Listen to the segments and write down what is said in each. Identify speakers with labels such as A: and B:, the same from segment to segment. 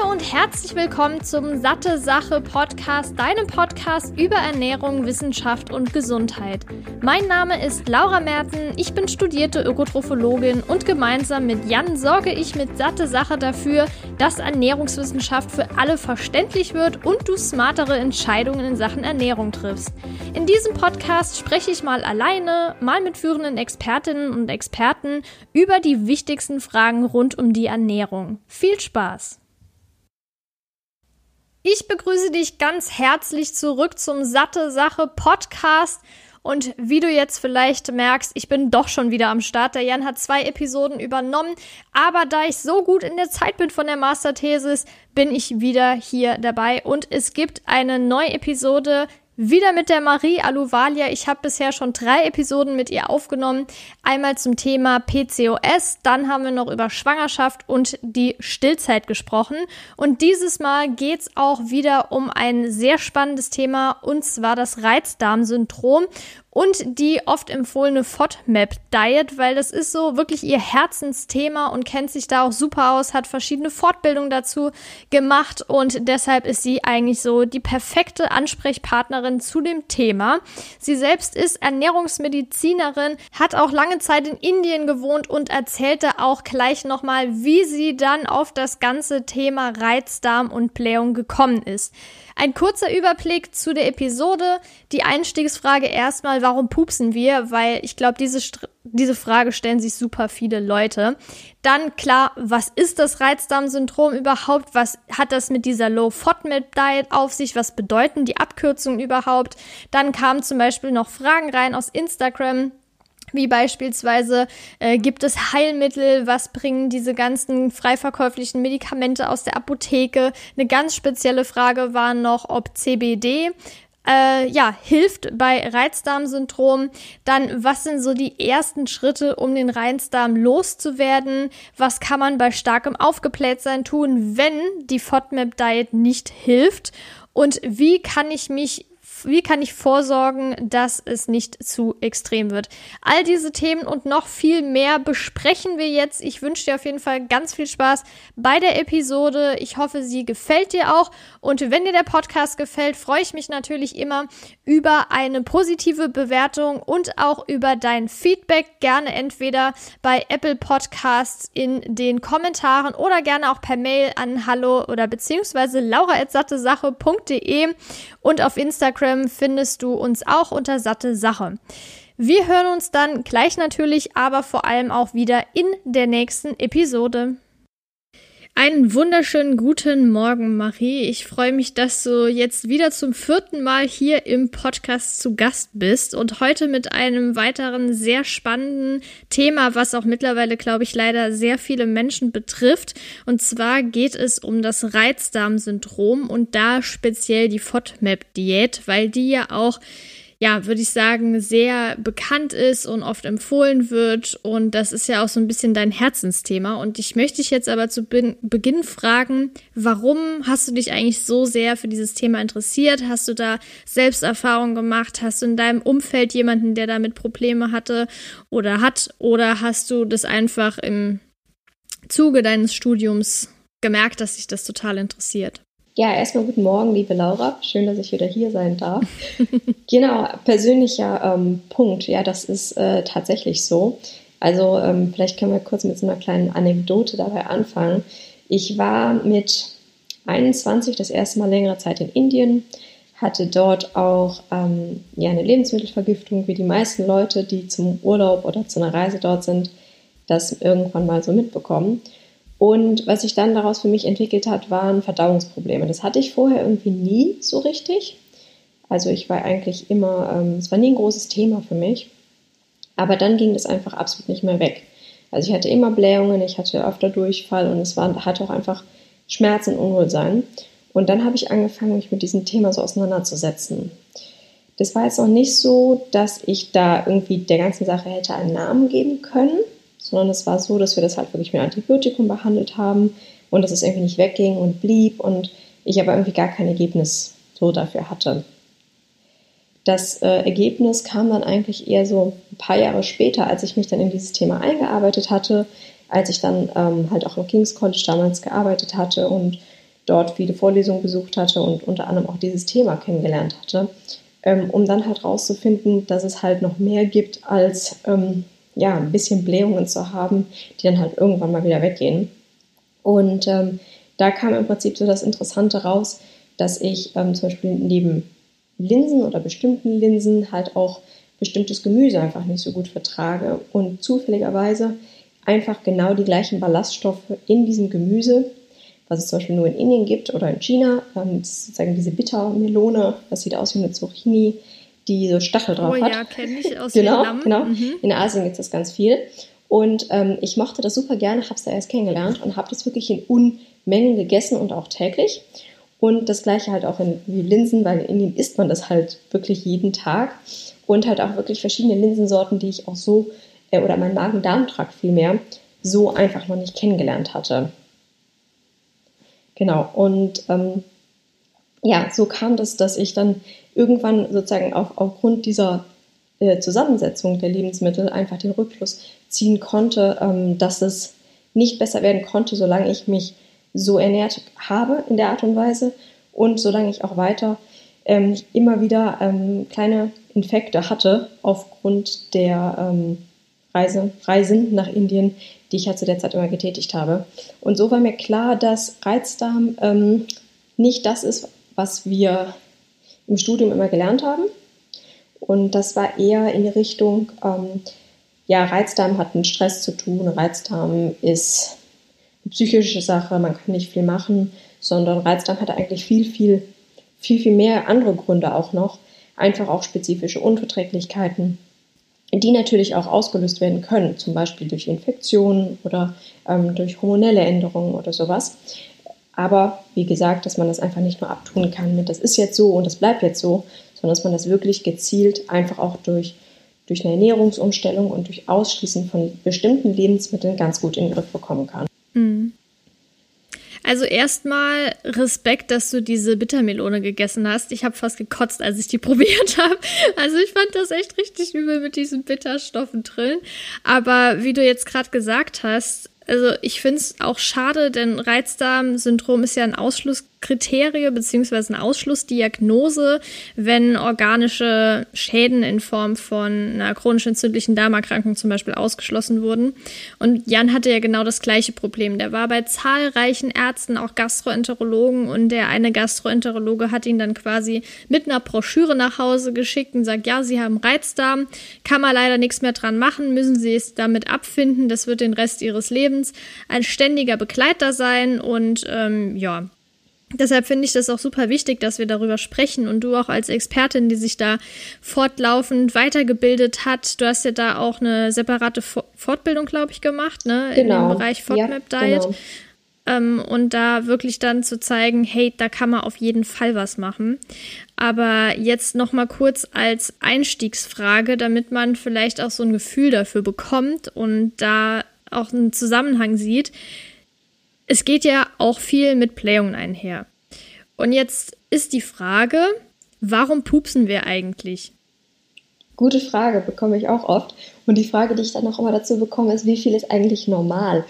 A: Hallo und herzlich willkommen zum Satte Sache Podcast, deinem Podcast über Ernährung, Wissenschaft und Gesundheit. Mein Name ist Laura Merten, ich bin studierte Ökotrophologin und gemeinsam mit Jan sorge ich mit Satte Sache dafür, dass Ernährungswissenschaft für alle verständlich wird und du smartere Entscheidungen in Sachen Ernährung triffst. In diesem Podcast spreche ich mal alleine, mal mit führenden Expertinnen und Experten über die wichtigsten Fragen rund um die Ernährung. Viel Spaß! Ich begrüße dich ganz herzlich zurück zum Satte Sache Podcast. Und wie du jetzt vielleicht merkst, ich bin doch schon wieder am Start. Der Jan hat zwei Episoden übernommen. Aber da ich so gut in der Zeit bin von der Masterthesis, bin ich wieder hier dabei. Und es gibt eine neue Episode wieder mit der Marie Aluvalia. Ich habe bisher schon drei Episoden mit ihr aufgenommen. Einmal zum Thema PCOS, dann haben wir noch über Schwangerschaft und die Stillzeit gesprochen. Und dieses Mal geht's auch wieder um ein sehr spannendes Thema, und zwar das Reizdarmsyndrom und die oft empfohlene FODMAP-Diet, weil das ist so wirklich ihr Herzensthema und kennt sich da auch super aus, hat verschiedene Fortbildungen dazu gemacht und deshalb ist sie eigentlich so die perfekte Ansprechpartnerin zu dem Thema. Sie selbst ist Ernährungsmedizinerin, hat auch lange Zeit in Indien gewohnt und erzählte auch gleich nochmal, wie sie dann auf das ganze Thema Reizdarm und Blähung gekommen ist. Ein kurzer Überblick zu der Episode. Die Einstiegsfrage erstmal, warum pupsen wir? Weil ich glaube, diese, diese Frage stellen sich super viele Leute. Dann klar, was ist das Reizdarmsyndrom überhaupt? Was hat das mit dieser Low FODMAP Diet auf sich? Was bedeuten die Abkürzungen überhaupt? Dann kamen zum Beispiel noch Fragen rein aus Instagram wie beispielsweise äh, gibt es Heilmittel, was bringen diese ganzen frei verkäuflichen Medikamente aus der Apotheke. Eine ganz spezielle Frage war noch, ob CBD äh, ja, hilft bei Reizdarmsyndrom. Dann, was sind so die ersten Schritte, um den Reizdarm loszuwerden? Was kann man bei starkem Aufgeblähtsein tun, wenn die FODMAP-Diet nicht hilft? Und wie kann ich mich wie kann ich vorsorgen, dass es nicht zu extrem wird? All diese Themen und noch viel mehr besprechen wir jetzt. Ich wünsche dir auf jeden Fall ganz viel Spaß bei der Episode. Ich hoffe, sie gefällt dir auch. Und wenn dir der Podcast gefällt, freue ich mich natürlich immer über eine positive Bewertung und auch über dein Feedback. Gerne entweder bei Apple Podcasts in den Kommentaren oder gerne auch per Mail an hallo oder beziehungsweise laura.sattesache.de und auf Instagram findest du uns auch unter satte Sache. Wir hören uns dann gleich natürlich, aber vor allem auch wieder in der nächsten Episode. Einen wunderschönen guten Morgen, Marie. Ich freue mich, dass du jetzt wieder zum vierten Mal hier im Podcast zu Gast bist und heute mit einem weiteren sehr spannenden Thema, was auch mittlerweile, glaube ich, leider sehr viele Menschen betrifft. Und zwar geht es um das Reizdarmsyndrom und da speziell die FODMAP-Diät, weil die ja auch ja, würde ich sagen, sehr bekannt ist und oft empfohlen wird. Und das ist ja auch so ein bisschen dein Herzensthema. Und ich möchte dich jetzt aber zu Beginn fragen, warum hast du dich eigentlich so sehr für dieses Thema interessiert? Hast du da Selbsterfahrung gemacht? Hast du in deinem Umfeld jemanden, der damit Probleme hatte oder hat? Oder hast du das einfach im Zuge deines Studiums gemerkt, dass dich das total interessiert?
B: Ja, erstmal guten Morgen, liebe Laura. Schön, dass ich wieder hier sein darf. genau, persönlicher ähm, Punkt. Ja, das ist äh, tatsächlich so. Also ähm, vielleicht können wir kurz mit so einer kleinen Anekdote dabei anfangen. Ich war mit 21 das erste Mal längere Zeit in Indien, hatte dort auch ähm, ja, eine Lebensmittelvergiftung, wie die meisten Leute, die zum Urlaub oder zu einer Reise dort sind, das irgendwann mal so mitbekommen. Und was sich dann daraus für mich entwickelt hat, waren Verdauungsprobleme. Das hatte ich vorher irgendwie nie so richtig. Also ich war eigentlich immer, ähm, es war nie ein großes Thema für mich. Aber dann ging das einfach absolut nicht mehr weg. Also ich hatte immer Blähungen, ich hatte öfter Durchfall und es war, hatte auch einfach Schmerzen und Unwohlsein. Und dann habe ich angefangen, mich mit diesem Thema so auseinanderzusetzen. Das war jetzt noch nicht so, dass ich da irgendwie der ganzen Sache hätte einen Namen geben können sondern es war so, dass wir das halt wirklich mit Antibiotikum behandelt haben und dass es irgendwie nicht wegging und blieb und ich aber irgendwie gar kein Ergebnis so dafür hatte. Das äh, Ergebnis kam dann eigentlich eher so ein paar Jahre später, als ich mich dann in dieses Thema eingearbeitet hatte, als ich dann ähm, halt auch im King's College damals gearbeitet hatte und dort viele Vorlesungen besucht hatte und unter anderem auch dieses Thema kennengelernt hatte, ähm, um dann halt rauszufinden, dass es halt noch mehr gibt als ähm, ja, ein bisschen Blähungen zu haben, die dann halt irgendwann mal wieder weggehen. Und ähm, da kam im Prinzip so das Interessante raus, dass ich ähm, zum Beispiel neben Linsen oder bestimmten Linsen halt auch bestimmtes Gemüse einfach nicht so gut vertrage und zufälligerweise einfach genau die gleichen Ballaststoffe in diesem Gemüse, was es zum Beispiel nur in Indien gibt oder in China, ähm, sozusagen diese Bittermelone, das sieht aus wie eine Zucchini, die so Stachel drauf oh, hat.
A: ja, kenne ich aus
B: genau,
A: Vietnam.
B: Genau, mhm. in Asien gibt es das ganz viel. Und ähm, ich mochte das super gerne, habe es da erst kennengelernt und habe das wirklich in Unmengen gegessen und auch täglich. Und das gleiche halt auch in wie Linsen, weil in Indien isst man das halt wirklich jeden Tag. Und halt auch wirklich verschiedene Linsensorten, die ich auch so, äh, oder mein Magen-Darm-Trakt vielmehr, so einfach noch nicht kennengelernt hatte. Genau, und ähm, ja, so kam das, dass ich dann irgendwann sozusagen auch aufgrund dieser äh, Zusammensetzung der Lebensmittel einfach den Rückschluss ziehen konnte, ähm, dass es nicht besser werden konnte, solange ich mich so ernährt habe in der Art und Weise und solange ich auch weiter ähm, immer wieder ähm, kleine Infekte hatte aufgrund der ähm, Reise, Reisen nach Indien, die ich ja zu der Zeit immer getätigt habe. Und so war mir klar, dass Reizdarm ähm, nicht das ist, was wir im Studium immer gelernt haben. Und das war eher in die Richtung, ähm, ja, Reizdarm hat mit Stress zu tun. Reizdarm ist eine psychische Sache, man kann nicht viel machen, sondern Reizdarm hat eigentlich viel, viel, viel, viel mehr andere Gründe auch noch. Einfach auch spezifische Unverträglichkeiten, die natürlich auch ausgelöst werden können, zum Beispiel durch Infektionen oder ähm, durch hormonelle Änderungen oder sowas. Aber wie gesagt, dass man das einfach nicht nur abtun kann mit, das ist jetzt so und das bleibt jetzt so, sondern dass man das wirklich gezielt einfach auch durch, durch eine Ernährungsumstellung und durch Ausschließen von bestimmten Lebensmitteln ganz gut in den Griff bekommen kann. Mhm.
A: Also erstmal Respekt, dass du diese Bittermelone gegessen hast. Ich habe fast gekotzt, als ich die probiert habe. Also ich fand das echt richtig übel mit diesen Bitterstoffen drin. Aber wie du jetzt gerade gesagt hast, also ich finde es auch schade, denn Reizdarmsyndrom ist ja ein Ausschlusskriterium beziehungsweise eine Ausschlussdiagnose, wenn organische Schäden in Form von einer chronisch entzündlichen Darmerkrankung zum Beispiel ausgeschlossen wurden. Und Jan hatte ja genau das gleiche Problem. Der war bei zahlreichen Ärzten, auch Gastroenterologen, und der eine Gastroenterologe hat ihn dann quasi mit einer Broschüre nach Hause geschickt und sagt, ja, Sie haben Reizdarm, kann man leider nichts mehr dran machen, müssen Sie es damit abfinden, das wird den Rest Ihres Lebens Lebens ein ständiger Begleiter sein und ähm, ja, Deshalb finde ich das auch super wichtig, dass wir darüber sprechen und du auch als Expertin, die sich da fortlaufend weitergebildet hat. Du hast ja da auch eine separate Fortbildung, glaube ich, gemacht, ne? Genau. Genau. Bereich FODMAP ja, Diet. Genau. Ähm, und da wirklich dann zu zeigen, hey, da kann man auf jeden Fall was machen. Aber jetzt noch mal kurz als Einstiegsfrage, damit man vielleicht auch so ein Gefühl dafür bekommt und da auch einen Zusammenhang sieht. Es geht ja auch viel mit Playungen einher. Und jetzt ist die Frage, warum pupsen wir eigentlich?
B: Gute Frage, bekomme ich auch oft. Und die Frage, die ich dann auch immer dazu bekomme, ist, wie viel ist eigentlich normal?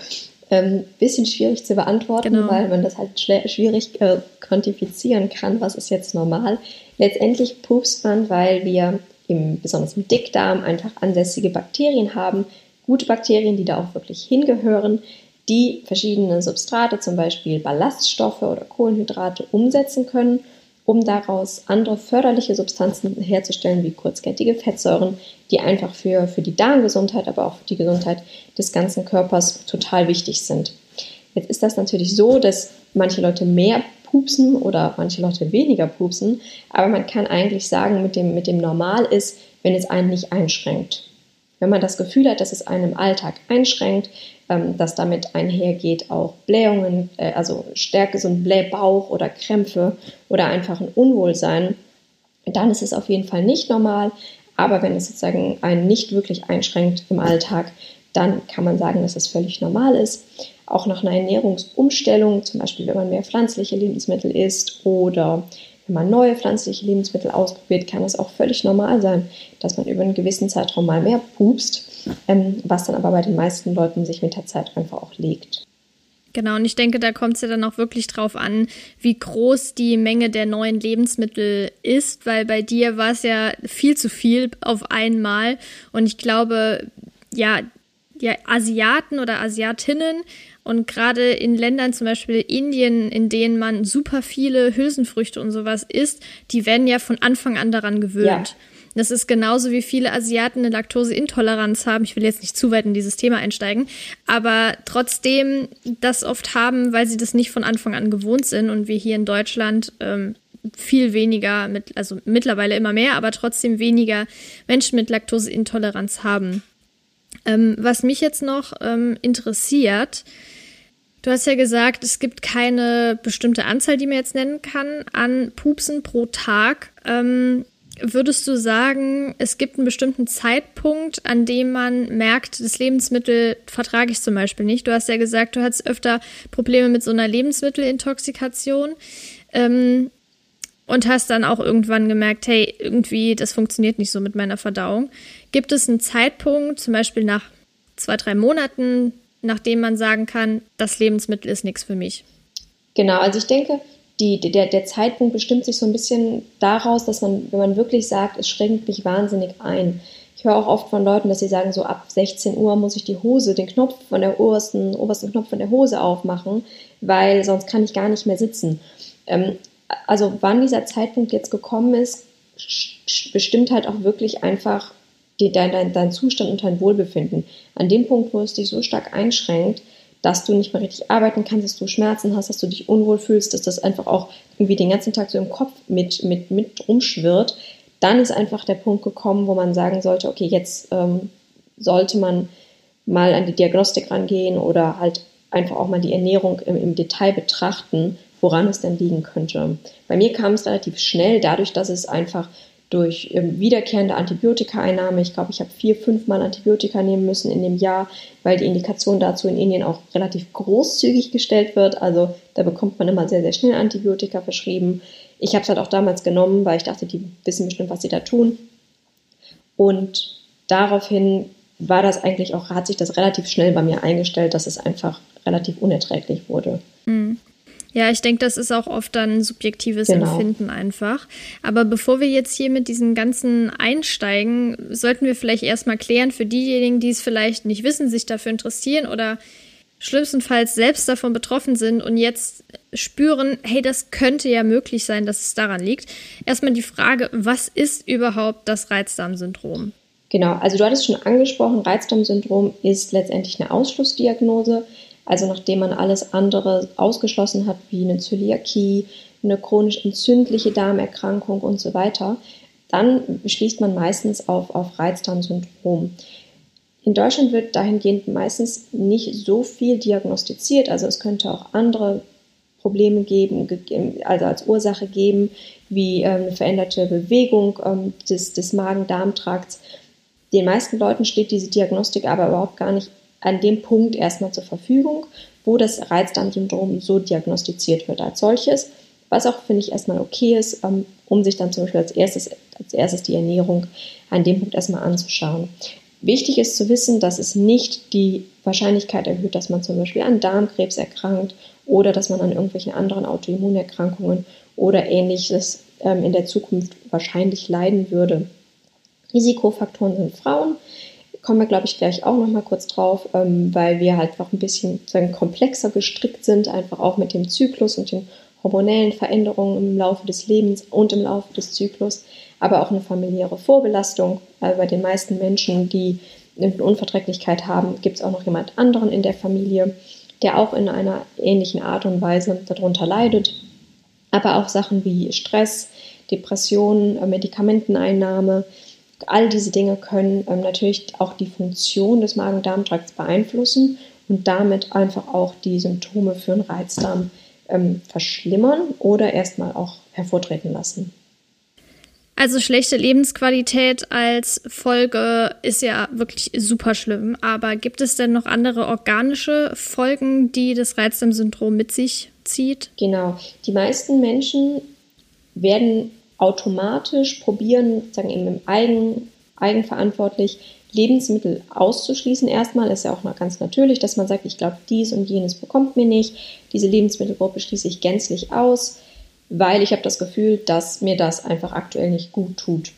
B: Ähm, bisschen schwierig zu beantworten, genau. weil man das halt schwierig äh, quantifizieren kann, was ist jetzt normal. Letztendlich pupst man, weil wir im, besonders im Dickdarm einfach ansässige Bakterien haben, gute Bakterien, die da auch wirklich hingehören, die verschiedene Substrate, zum Beispiel Ballaststoffe oder Kohlenhydrate, umsetzen können, um daraus andere förderliche Substanzen herzustellen, wie kurzkettige Fettsäuren, die einfach für, für die Darmgesundheit, aber auch für die Gesundheit des ganzen Körpers total wichtig sind. Jetzt ist das natürlich so, dass manche Leute mehr pupsen oder manche Leute weniger pupsen, aber man kann eigentlich sagen, mit dem, mit dem Normal ist, wenn es einen nicht einschränkt. Wenn man das Gefühl hat, dass es einen im Alltag einschränkt, ähm, dass damit einhergeht auch Blähungen, äh, also stärker so ein Blähbauch oder Krämpfe oder einfach ein Unwohlsein, dann ist es auf jeden Fall nicht normal. Aber wenn es sozusagen einen nicht wirklich einschränkt im Alltag, dann kann man sagen, dass es völlig normal ist. Auch nach einer Ernährungsumstellung, zum Beispiel wenn man mehr pflanzliche Lebensmittel isst oder wenn man neue pflanzliche Lebensmittel ausprobiert, kann es auch völlig normal sein, dass man über einen gewissen Zeitraum mal mehr pupst, ähm, was dann aber bei den meisten Leuten sich mit der Zeit einfach auch legt.
A: Genau, und ich denke, da kommt es ja dann auch wirklich drauf an, wie groß die Menge der neuen Lebensmittel ist, weil bei dir war es ja viel zu viel auf einmal. Und ich glaube, ja, ja, Asiaten oder Asiatinnen und gerade in Ländern, zum Beispiel Indien, in denen man super viele Hülsenfrüchte und sowas isst, die werden ja von Anfang an daran gewöhnt. Ja. Das ist genauso wie viele Asiaten eine Laktoseintoleranz haben. Ich will jetzt nicht zu weit in dieses Thema einsteigen, aber trotzdem das oft haben, weil sie das nicht von Anfang an gewohnt sind und wir hier in Deutschland ähm, viel weniger, mit, also mittlerweile immer mehr, aber trotzdem weniger Menschen mit Laktoseintoleranz haben. Ähm, was mich jetzt noch ähm, interessiert, du hast ja gesagt, es gibt keine bestimmte Anzahl, die man jetzt nennen kann, an Pupsen pro Tag. Ähm, Würdest du sagen, es gibt einen bestimmten Zeitpunkt, an dem man merkt, das Lebensmittel vertrage ich zum Beispiel nicht? Du hast ja gesagt, du hattest öfter Probleme mit so einer Lebensmittelintoxikation ähm, und hast dann auch irgendwann gemerkt, hey, irgendwie, das funktioniert nicht so mit meiner Verdauung. Gibt es einen Zeitpunkt, zum Beispiel nach zwei, drei Monaten, nachdem man sagen kann, das Lebensmittel ist nichts für mich?
B: Genau, also ich denke, die, der, der Zeitpunkt bestimmt sich so ein bisschen daraus, dass man, wenn man wirklich sagt, es schränkt mich wahnsinnig ein. Ich höre auch oft von Leuten, dass sie sagen, so ab 16 Uhr muss ich die Hose, den Knopf von der obersten, obersten Knopf von der Hose aufmachen, weil sonst kann ich gar nicht mehr sitzen. Ähm, also wann dieser Zeitpunkt jetzt gekommen ist, bestimmt halt auch wirklich einfach die, dein, dein, dein Zustand und dein Wohlbefinden. An dem Punkt, wo es dich so stark einschränkt, dass du nicht mehr richtig arbeiten kannst, dass du Schmerzen hast, dass du dich unwohl fühlst, dass das einfach auch irgendwie den ganzen Tag so im Kopf mit, mit, mit rumschwirrt, dann ist einfach der Punkt gekommen, wo man sagen sollte, okay, jetzt ähm, sollte man mal an die Diagnostik rangehen oder halt einfach auch mal die Ernährung im, im Detail betrachten, woran es denn liegen könnte. Bei mir kam es relativ schnell, dadurch, dass es einfach durch ähm, wiederkehrende Antibiotikaeinnahme. Ich glaube, ich habe vier, fünf Mal Antibiotika nehmen müssen in dem Jahr, weil die Indikation dazu in Indien auch relativ großzügig gestellt wird. Also da bekommt man immer sehr, sehr schnell Antibiotika verschrieben. Ich habe es halt auch damals genommen, weil ich dachte, die wissen bestimmt, was sie da tun. Und daraufhin war das eigentlich auch, hat sich das relativ schnell bei mir eingestellt, dass es einfach relativ unerträglich wurde.
A: Mhm. Ja, ich denke, das ist auch oft dann ein subjektives genau. Empfinden einfach. Aber bevor wir jetzt hier mit diesen ganzen einsteigen, sollten wir vielleicht erstmal klären für diejenigen, die es vielleicht nicht wissen, sich dafür interessieren oder schlimmstenfalls selbst davon betroffen sind und jetzt spüren, hey, das könnte ja möglich sein, dass es daran liegt. Erstmal die Frage, was ist überhaupt das Reizdarmsyndrom?
B: Genau, also du hattest schon angesprochen, Reizdarmsyndrom ist letztendlich eine Ausschlussdiagnose. Also nachdem man alles andere ausgeschlossen hat, wie eine Zöliakie, eine chronisch entzündliche Darmerkrankung und so weiter, dann schließt man meistens auf, auf Reizdarmsyndrom. In Deutschland wird dahingehend meistens nicht so viel diagnostiziert, also es könnte auch andere Probleme geben, also als Ursache geben, wie ähm, eine veränderte Bewegung ähm, des, des Magen-Darm-Trakts. Den meisten Leuten steht diese Diagnostik aber überhaupt gar nicht an dem Punkt erstmal zur Verfügung, wo das Reizdarmsyndrom so diagnostiziert wird als solches, was auch, finde ich, erstmal okay ist, ähm, um sich dann zum Beispiel als erstes, als erstes die Ernährung an dem Punkt erstmal anzuschauen. Wichtig ist zu wissen, dass es nicht die Wahrscheinlichkeit erhöht, dass man zum Beispiel an Darmkrebs erkrankt oder dass man an irgendwelchen anderen Autoimmunerkrankungen oder ähnliches ähm, in der Zukunft wahrscheinlich leiden würde. Risikofaktoren sind Frauen, kommen wir, glaube ich, gleich auch nochmal kurz drauf, ähm, weil wir halt noch ein bisschen sagen, komplexer gestrickt sind, einfach auch mit dem Zyklus und den hormonellen Veränderungen im Laufe des Lebens und im Laufe des Zyklus, aber auch eine familiäre Vorbelastung. Also bei den meisten Menschen, die eine Unverträglichkeit haben, gibt es auch noch jemand anderen in der Familie, der auch in einer ähnlichen Art und Weise darunter leidet. Aber auch Sachen wie Stress, Depressionen, Medikamenteneinnahme, All diese Dinge können ähm, natürlich auch die Funktion des Magen-Darm-Trakts beeinflussen und damit einfach auch die Symptome für einen Reizdarm ähm, verschlimmern oder erstmal auch hervortreten lassen.
A: Also schlechte Lebensqualität als Folge ist ja wirklich super schlimm. Aber gibt es denn noch andere organische Folgen, die das Reizdarmsyndrom mit sich zieht?
B: Genau. Die meisten Menschen werden automatisch probieren, sagen eben im Eigen, eigenverantwortlich, Lebensmittel auszuschließen. Erstmal ist ja auch mal ganz natürlich, dass man sagt, ich glaube, dies und jenes bekommt mir nicht. Diese Lebensmittelgruppe schließe ich gänzlich aus, weil ich habe das Gefühl, dass mir das einfach aktuell nicht gut tut.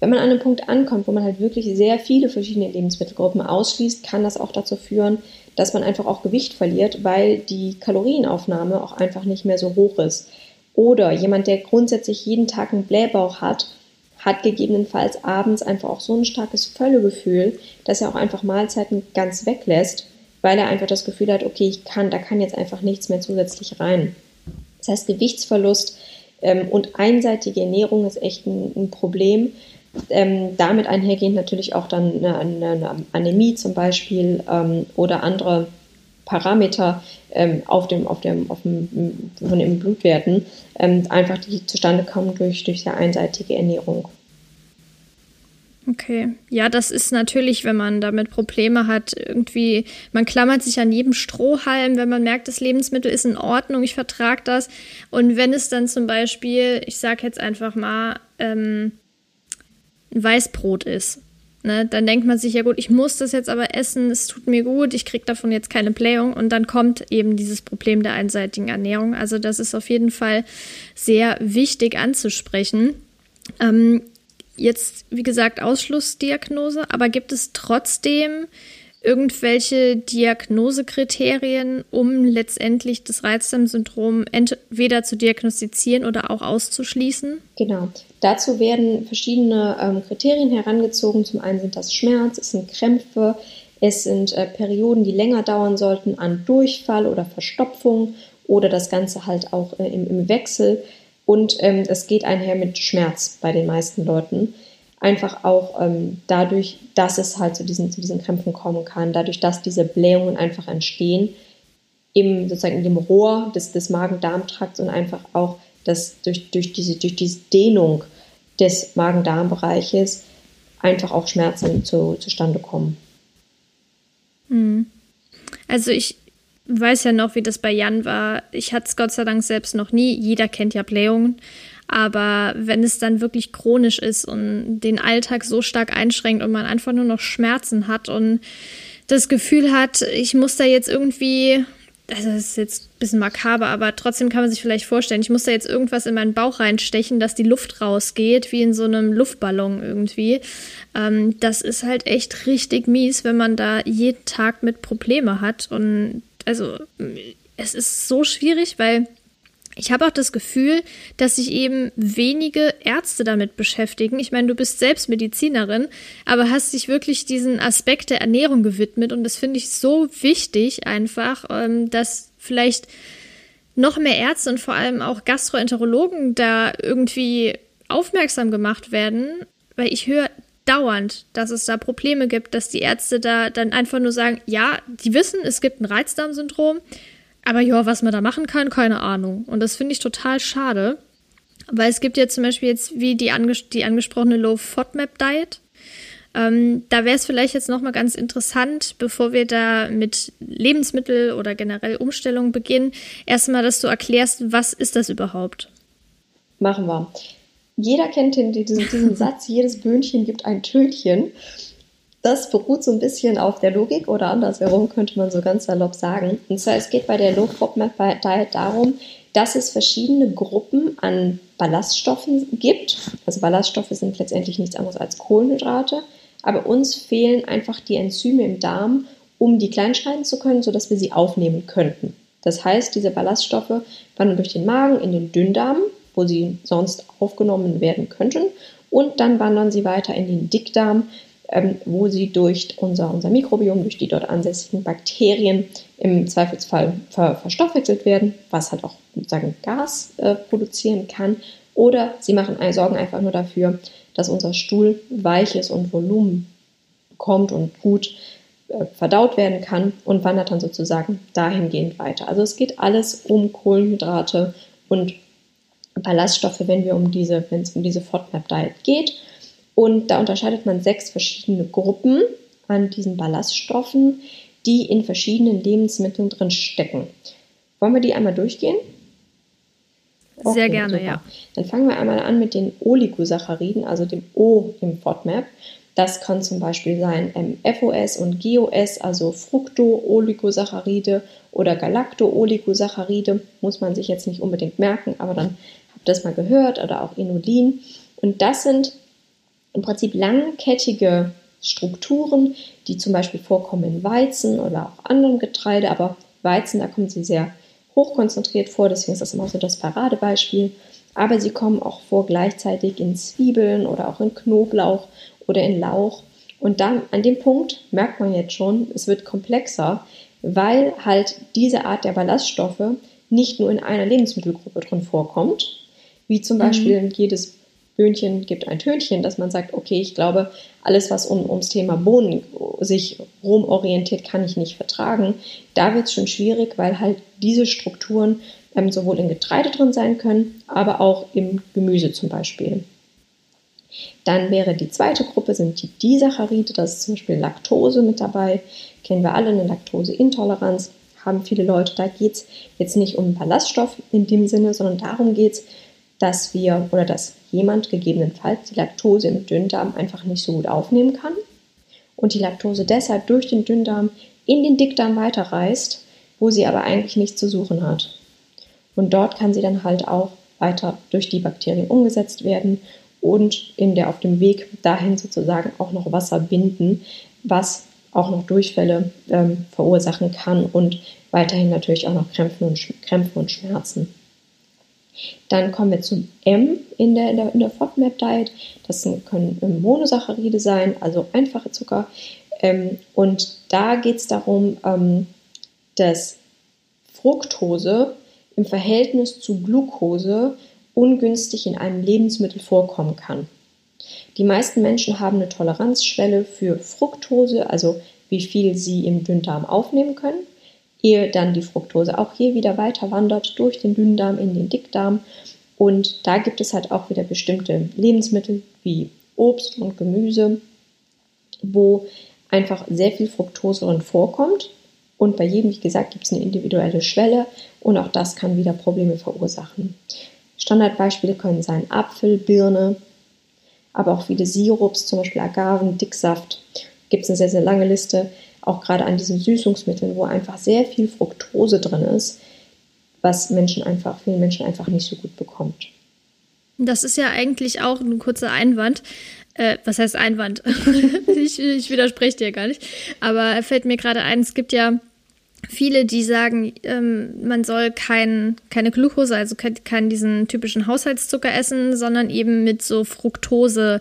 B: Wenn man an einem Punkt ankommt, wo man halt wirklich sehr viele verschiedene Lebensmittelgruppen ausschließt, kann das auch dazu führen, dass man einfach auch Gewicht verliert, weil die Kalorienaufnahme auch einfach nicht mehr so hoch ist. Oder jemand, der grundsätzlich jeden Tag einen Blähbauch hat, hat gegebenenfalls abends einfach auch so ein starkes Völlegefühl, dass er auch einfach Mahlzeiten ganz weglässt, weil er einfach das Gefühl hat, okay, ich kann, da kann jetzt einfach nichts mehr zusätzlich rein. Das heißt, Gewichtsverlust ähm, und einseitige Ernährung ist echt ein, ein Problem. Ähm, damit einhergehend natürlich auch dann eine, eine Anämie zum Beispiel ähm, oder andere Parameter ähm, auf dem, auf dem, auf dem, von den Blutwerten, ähm, einfach die zustande kommen durch, durch sehr einseitige Ernährung.
A: Okay, ja, das ist natürlich, wenn man damit Probleme hat, irgendwie, man klammert sich an jedem Strohhalm, wenn man merkt, das Lebensmittel ist in Ordnung, ich vertrage das. Und wenn es dann zum Beispiel, ich sage jetzt einfach mal, ähm, ein Weißbrot ist, Ne, dann denkt man sich, ja gut, ich muss das jetzt aber essen, es tut mir gut, ich kriege davon jetzt keine Blähung und dann kommt eben dieses Problem der einseitigen Ernährung. Also das ist auf jeden Fall sehr wichtig anzusprechen. Ähm, jetzt, wie gesagt, Ausschlussdiagnose, aber gibt es trotzdem irgendwelche Diagnosekriterien, um letztendlich das Reizdarmsyndrom entweder zu diagnostizieren oder auch auszuschließen?
B: Genau. Dazu werden verschiedene ähm, Kriterien herangezogen. Zum einen sind das Schmerz, es sind Krämpfe, es sind äh, Perioden, die länger dauern sollten an Durchfall oder Verstopfung oder das Ganze halt auch äh, im, im, Wechsel. Und ähm, es geht einher mit Schmerz bei den meisten Leuten. Einfach auch ähm, dadurch, dass es halt zu diesen, zu diesen Krämpfen kommen kann, dadurch, dass diese Blähungen einfach entstehen im, sozusagen in dem Rohr des, des Magen-Darm-Trakts und einfach auch dass durch, durch, diese, durch diese Dehnung des Magen-Darm-Bereiches einfach auch Schmerzen zu, zustande kommen.
A: Hm. Also ich weiß ja noch, wie das bei Jan war. Ich hatte es Gott sei Dank selbst noch nie. Jeder kennt ja Blähungen. Aber wenn es dann wirklich chronisch ist und den Alltag so stark einschränkt und man einfach nur noch Schmerzen hat und das Gefühl hat, ich muss da jetzt irgendwie, also das ist jetzt ein bisschen makaber, aber trotzdem kann man sich vielleicht vorstellen, ich muss da jetzt irgendwas in meinen Bauch reinstechen, dass die Luft rausgeht, wie in so einem Luftballon irgendwie. Ähm, das ist halt echt richtig mies, wenn man da jeden Tag mit Probleme hat. Und also es ist so schwierig, weil ich habe auch das Gefühl, dass sich eben wenige Ärzte damit beschäftigen. Ich meine, du bist selbst Medizinerin, aber hast dich wirklich diesen Aspekt der Ernährung gewidmet und das finde ich so wichtig einfach, ähm, dass vielleicht noch mehr Ärzte und vor allem auch Gastroenterologen da irgendwie aufmerksam gemacht werden, weil ich höre dauernd, dass es da Probleme gibt, dass die Ärzte da dann einfach nur sagen, ja, die wissen, es gibt ein Reizdarmsyndrom, aber ja, was man da machen kann, keine Ahnung. Und das finde ich total schade. Weil es gibt ja zum Beispiel jetzt wie die, anges die angesprochene Low FODMAP Diet. Ähm, da wäre es vielleicht jetzt nochmal ganz interessant, bevor wir da mit Lebensmittel oder generell Umstellung beginnen, erstmal, dass du erklärst, was ist das überhaupt?
B: Machen wir. Jeder kennt den, diesen, diesen Satz, jedes Böhnchen gibt ein Tönchen. Das beruht so ein bisschen auf der Logik oder andersherum könnte man so ganz salopp sagen. Und zwar, es geht bei der Low FODMAP Diet darum, dass es verschiedene Gruppen an Ballaststoffen gibt. Also Ballaststoffe sind letztendlich nichts anderes als Kohlenhydrate. Aber uns fehlen einfach die Enzyme im Darm, um die kleinschneiden zu können, sodass wir sie aufnehmen könnten. Das heißt, diese Ballaststoffe wandern durch den Magen in den Dünndarm, wo sie sonst aufgenommen werden könnten. Und dann wandern sie weiter in den Dickdarm, wo sie durch unser, unser Mikrobiom, durch die dort ansässigen Bakterien im Zweifelsfall ver, verstoffwechselt werden, was halt auch sozusagen Gas äh, produzieren kann. Oder sie machen, sorgen einfach nur dafür, dass unser Stuhl weich ist und Volumen bekommt und gut äh, verdaut werden kann und wandert dann sozusagen dahingehend weiter. Also es geht alles um Kohlenhydrate und Ballaststoffe, wenn wir um diese, wenn es um diese FODMAP-Diet geht. Und da unterscheidet man sechs verschiedene Gruppen an diesen Ballaststoffen, die in verschiedenen Lebensmitteln drin stecken. Wollen wir die einmal durchgehen?
A: Okay, Sehr gerne, super. ja.
B: Dann fangen wir einmal an mit den Oligosacchariden, also dem O im FODMAP. Das kann zum Beispiel sein ähm, FOS und GOS, also Fructo-Oligosaccharide oder Galacto-Oligosaccharide. Muss man sich jetzt nicht unbedingt merken, aber dann habt ihr das mal gehört oder auch Inulin. Und das sind im Prinzip langkettige Strukturen, die zum Beispiel vorkommen in Weizen oder auch anderem Getreide, aber Weizen, da kommen sie sehr hochkonzentriert vor, deswegen ist das immer so das Paradebeispiel. Aber sie kommen auch vor gleichzeitig in Zwiebeln oder auch in Knoblauch oder in Lauch. Und dann an dem Punkt merkt man jetzt schon, es wird komplexer, weil halt diese Art der Ballaststoffe nicht nur in einer Lebensmittelgruppe drin vorkommt, wie zum mhm. Beispiel jedes Böhnchen gibt ein Tönchen, dass man sagt, okay, ich glaube, alles, was um, ums Thema Bohnen sich rumorientiert, kann ich nicht vertragen. Da wird es schon schwierig, weil halt diese Strukturen ähm, sowohl in Getreide drin sein können, aber auch im Gemüse zum Beispiel. Dann wäre die zweite Gruppe, sind die Disaccharide, das ist zum Beispiel Laktose mit dabei. Kennen wir alle eine Laktoseintoleranz, haben viele Leute. Da geht es jetzt nicht um Ballaststoff in dem Sinne, sondern darum geht es, dass wir oder dass jemand gegebenenfalls die Laktose im Dünndarm einfach nicht so gut aufnehmen kann und die Laktose deshalb durch den Dünndarm in den Dickdarm weiterreißt, wo sie aber eigentlich nichts zu suchen hat. Und dort kann sie dann halt auch weiter durch die Bakterien umgesetzt werden und in der auf dem Weg dahin sozusagen auch noch Wasser binden, was auch noch Durchfälle ähm, verursachen kann und weiterhin natürlich auch noch Krämpfe und, Krämpfe und Schmerzen. Dann kommen wir zum M in der, in der, in der FODMAP-Diet. Das können Monosaccharide sein, also einfache Zucker. Ähm, und da geht es darum, ähm, dass Fructose im Verhältnis zu Glucose ungünstig in einem Lebensmittel vorkommen kann. Die meisten Menschen haben eine Toleranzschwelle für Fructose, also wie viel sie im Dünndarm aufnehmen können ehe dann die Fructose auch hier wieder weiter wandert durch den Dünndarm in den Dickdarm. Und da gibt es halt auch wieder bestimmte Lebensmittel wie Obst und Gemüse, wo einfach sehr viel Fructose drin vorkommt. Und bei jedem, wie gesagt, gibt es eine individuelle Schwelle und auch das kann wieder Probleme verursachen. Standardbeispiele können sein Apfel, Birne, aber auch viele Sirups, zum Beispiel Agaven, Dicksaft. Gibt es eine sehr, sehr lange Liste auch gerade an diesen Süßungsmitteln, wo einfach sehr viel Fructose drin ist, was Menschen einfach, vielen Menschen einfach nicht so gut bekommt.
A: Das ist ja eigentlich auch ein kurzer Einwand. Äh, was heißt Einwand? ich, ich widerspreche dir gar nicht. Aber fällt mir gerade ein, es gibt ja viele, die sagen, ähm, man soll kein, keine Glucose, also keinen kein diesen typischen Haushaltszucker essen, sondern eben mit so Fructose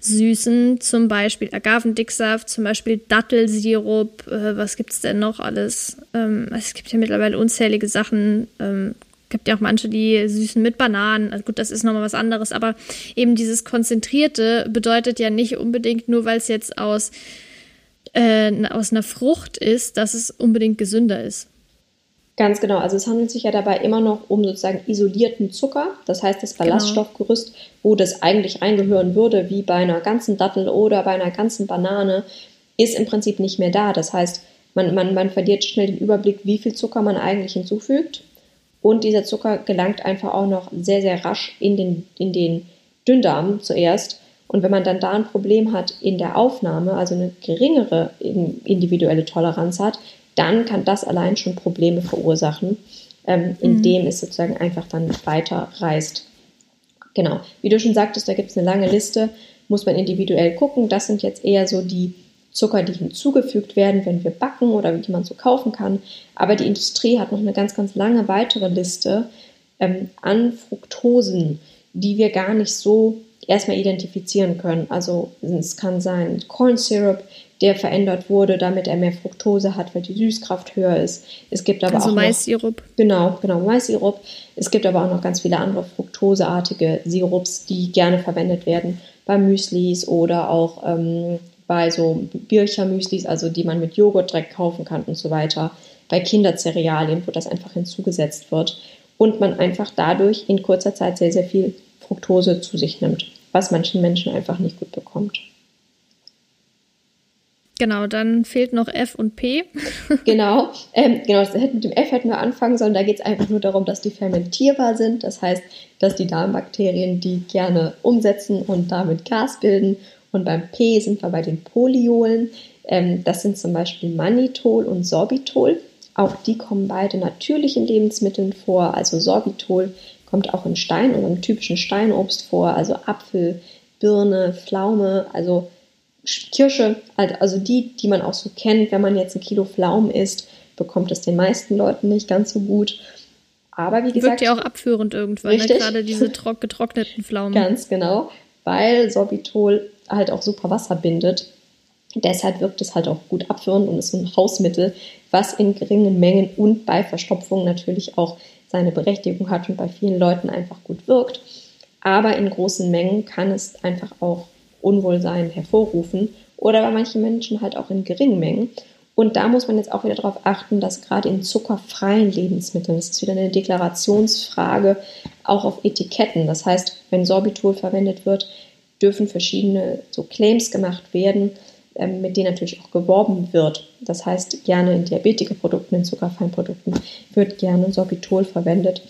A: süßen, zum Beispiel Agavendicksaft, zum Beispiel Dattelsirup, äh, was gibt es denn noch alles? Ähm, es gibt ja mittlerweile unzählige Sachen. Ähm, gibt ja auch manche, die süßen mit Bananen. Also gut, das ist nochmal was anderes, aber eben dieses Konzentrierte bedeutet ja nicht unbedingt nur, weil es jetzt aus äh, aus einer Frucht ist, dass es unbedingt gesünder ist.
B: Ganz genau. Also es handelt sich ja dabei immer noch um sozusagen isolierten Zucker. Das heißt, das genau. Ballaststoffgerüst, wo das eigentlich reingehören würde, wie bei einer ganzen Dattel oder bei einer ganzen Banane, ist im Prinzip nicht mehr da. Das heißt, man, man, man verliert schnell den Überblick, wie viel Zucker man eigentlich hinzufügt. Und dieser Zucker gelangt einfach auch noch sehr, sehr rasch in den, in den Dünndarm zuerst und wenn man dann da ein Problem hat in der Aufnahme, also eine geringere individuelle Toleranz hat, dann kann das allein schon Probleme verursachen, ähm, indem mhm. es sozusagen einfach dann weiter reißt. Genau, wie du schon sagtest, da gibt es eine lange Liste, muss man individuell gucken. Das sind jetzt eher so die Zucker, die hinzugefügt werden, wenn wir backen oder die man so kaufen kann. Aber die Industrie hat noch eine ganz, ganz lange weitere Liste ähm, an Fructosen, die wir gar nicht so erstmal identifizieren können. Also es kann sein Corn Syrup, der verändert wurde, damit er mehr Fructose hat, weil die Süßkraft höher ist. Es gibt aber also auch
A: Mais-Sirup.
B: Genau, genau Mais-Sirup. Es gibt aber auch noch ganz viele andere fruktoseartige Sirups, die gerne verwendet werden bei Müslis oder auch ähm, bei so Bircher-Müslis, also die man mit Joghurt direkt kaufen kann und so weiter. Bei Kindercerealien, wo das einfach hinzugesetzt wird und man einfach dadurch in kurzer Zeit sehr, sehr viel Fructose zu sich nimmt was manchen Menschen einfach nicht gut bekommt.
A: Genau, dann fehlt noch F und P.
B: genau, ähm, genau, mit dem F hätten wir anfangen sollen. Da geht es einfach nur darum, dass die fermentierbar sind. Das heißt, dass die Darmbakterien die gerne umsetzen und damit Gas bilden. Und beim P sind wir bei den Polyolen. Ähm, das sind zum Beispiel Mannitol und Sorbitol. Auch die kommen beide natürlich in Lebensmitteln vor. Also Sorbitol kommt auch in Stein oder im typischen Steinobst vor, also Apfel, Birne, Pflaume, also Kirsche, also die, die man auch so kennt. Wenn man jetzt ein Kilo Pflaumen isst, bekommt es den meisten Leuten nicht ganz so gut. Aber wie gesagt.
A: Wirkt ja auch abführend irgendwann, ne? gerade diese getrockneten Pflaumen.
B: Ganz genau, weil Sorbitol halt auch super Wasser bindet. Deshalb wirkt es halt auch gut abführend und ist ein Hausmittel, was in geringen Mengen und bei Verstopfung natürlich auch seine Berechtigung hat und bei vielen Leuten einfach gut wirkt. Aber in großen Mengen kann es einfach auch Unwohlsein hervorrufen oder bei manchen Menschen halt auch in geringen Mengen. Und da muss man jetzt auch wieder darauf achten, dass gerade in zuckerfreien Lebensmitteln, das ist wieder eine Deklarationsfrage, auch auf Etiketten. Das heißt, wenn Sorbitol verwendet wird, dürfen verschiedene so Claims gemacht werden, mit denen natürlich auch geworben wird. Das heißt, gerne in Diabetikerprodukten, in zuckerfreien Produkten wird gerne Sorbitol verwendet,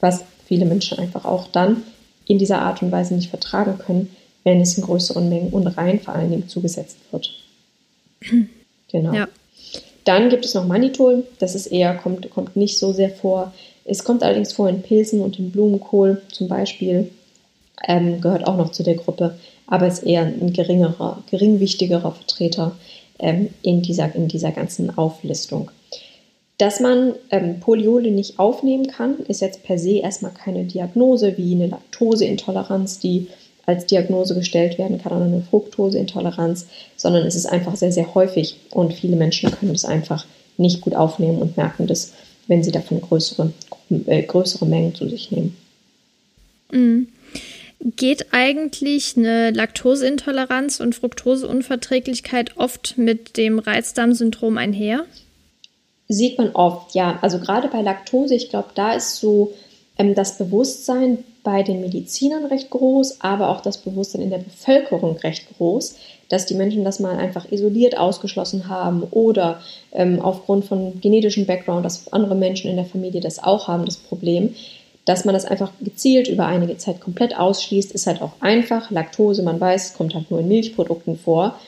B: was viele Menschen einfach auch dann in dieser Art und Weise nicht vertragen können, wenn es in größeren Mengen und rein vor allen Dingen zugesetzt wird. Genau. Ja. Dann gibt es noch Manitol, das ist eher, kommt, kommt nicht so sehr vor. Es kommt allerdings vor in Pilzen und in Blumenkohl zum Beispiel, ähm, gehört auch noch zu der Gruppe, aber ist eher ein geringerer, geringwichtigerer Vertreter ähm, in, dieser, in dieser ganzen Auflistung. Dass man ähm, Poliole nicht aufnehmen kann, ist jetzt per se erstmal keine Diagnose wie eine Laktoseintoleranz, die als Diagnose gestellt werden kann oder eine Fructoseintoleranz, sondern es ist einfach sehr, sehr häufig und viele Menschen können es einfach nicht gut aufnehmen und merken das, wenn sie davon größere, äh, größere Mengen zu sich nehmen.
A: Mhm. Geht eigentlich eine Laktoseintoleranz und Fructoseunverträglichkeit oft mit dem Reizdarmsyndrom einher?
B: Sieht man oft, ja. Also gerade bei Laktose, ich glaube, da ist so ähm, das Bewusstsein bei den Medizinern recht groß, aber auch das Bewusstsein in der Bevölkerung recht groß, dass die Menschen das mal einfach isoliert ausgeschlossen haben oder ähm, aufgrund von genetischem Background, dass andere Menschen in der Familie das auch haben, das Problem. Dass man das einfach gezielt über einige Zeit komplett ausschließt, ist halt auch einfach. Laktose, man weiß, kommt halt nur in Milchprodukten vor.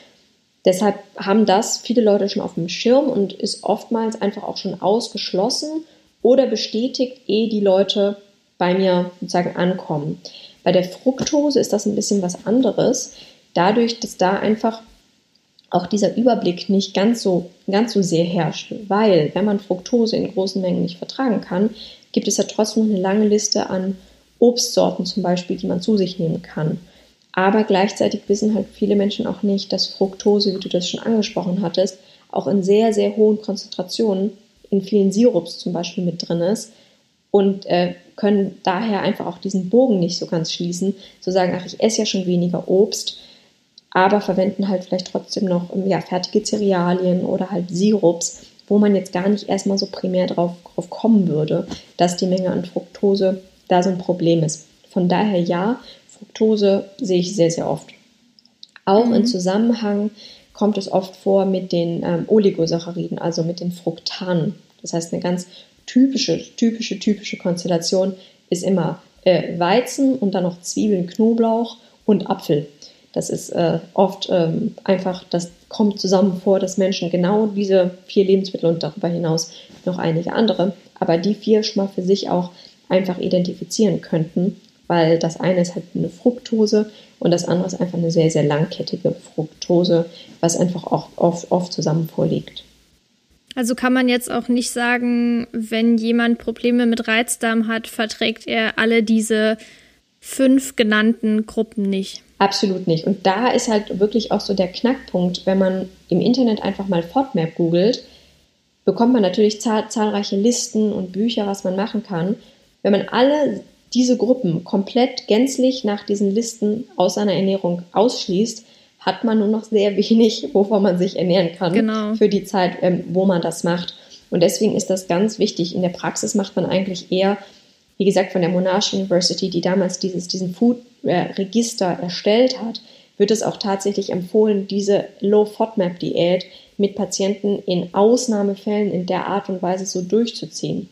B: Deshalb haben das viele Leute schon auf dem Schirm und ist oftmals einfach auch schon ausgeschlossen oder bestätigt, ehe die Leute bei mir sozusagen ankommen. Bei der Fructose ist das ein bisschen was anderes, dadurch, dass da einfach auch dieser Überblick nicht ganz so, ganz so sehr herrscht. Weil, wenn man Fructose in großen Mengen nicht vertragen kann, gibt es ja trotzdem noch eine lange Liste an Obstsorten zum Beispiel, die man zu sich nehmen kann. Aber gleichzeitig wissen halt viele Menschen auch nicht, dass Fructose, wie du das schon angesprochen hattest, auch in sehr, sehr hohen Konzentrationen in vielen Sirups zum Beispiel mit drin ist und äh, können daher einfach auch diesen Bogen nicht so ganz schließen, zu sagen, ach, ich esse ja schon weniger Obst, aber verwenden halt vielleicht trotzdem noch ja, fertige Cerealien oder halt Sirups, wo man jetzt gar nicht erstmal so primär drauf, drauf kommen würde, dass die Menge an Fructose da so ein Problem ist. Von daher ja, Fructose sehe ich sehr, sehr oft. Auch mhm. im Zusammenhang kommt es oft vor mit den ähm, Oligosacchariden, also mit den Fruktanen. Das heißt, eine ganz typische, typische, typische Konstellation ist immer äh, Weizen und dann noch Zwiebeln, Knoblauch und Apfel. Das ist äh, oft ähm, einfach, das kommt zusammen vor, dass Menschen genau diese vier Lebensmittel und darüber hinaus noch einige andere, aber die vier schon mal für sich auch einfach identifizieren könnten, weil das eine ist halt eine Fructose und das andere ist einfach eine sehr, sehr langkettige Fructose, was einfach auch oft, oft zusammen vorliegt.
A: Also kann man jetzt auch nicht sagen, wenn jemand Probleme mit Reizdarm hat, verträgt er alle diese fünf genannten Gruppen nicht.
B: Absolut nicht. Und da ist halt wirklich auch so der Knackpunkt, wenn man im Internet einfach mal FODMAP googelt, bekommt man natürlich zahl zahlreiche Listen und Bücher, was man machen kann. Wenn man alle diese Gruppen komplett gänzlich nach diesen Listen aus seiner Ernährung ausschließt, hat man nur noch sehr wenig, wovon man sich ernähren kann genau. für die Zeit, ähm, wo man das macht. Und deswegen ist das ganz wichtig. In der Praxis macht man eigentlich eher, wie gesagt, von der Monash University, die damals dieses, diesen Food-Register erstellt hat, wird es auch tatsächlich empfohlen, diese Low-FODMAP-Diät mit Patienten in Ausnahmefällen in der Art und Weise so durchzuziehen.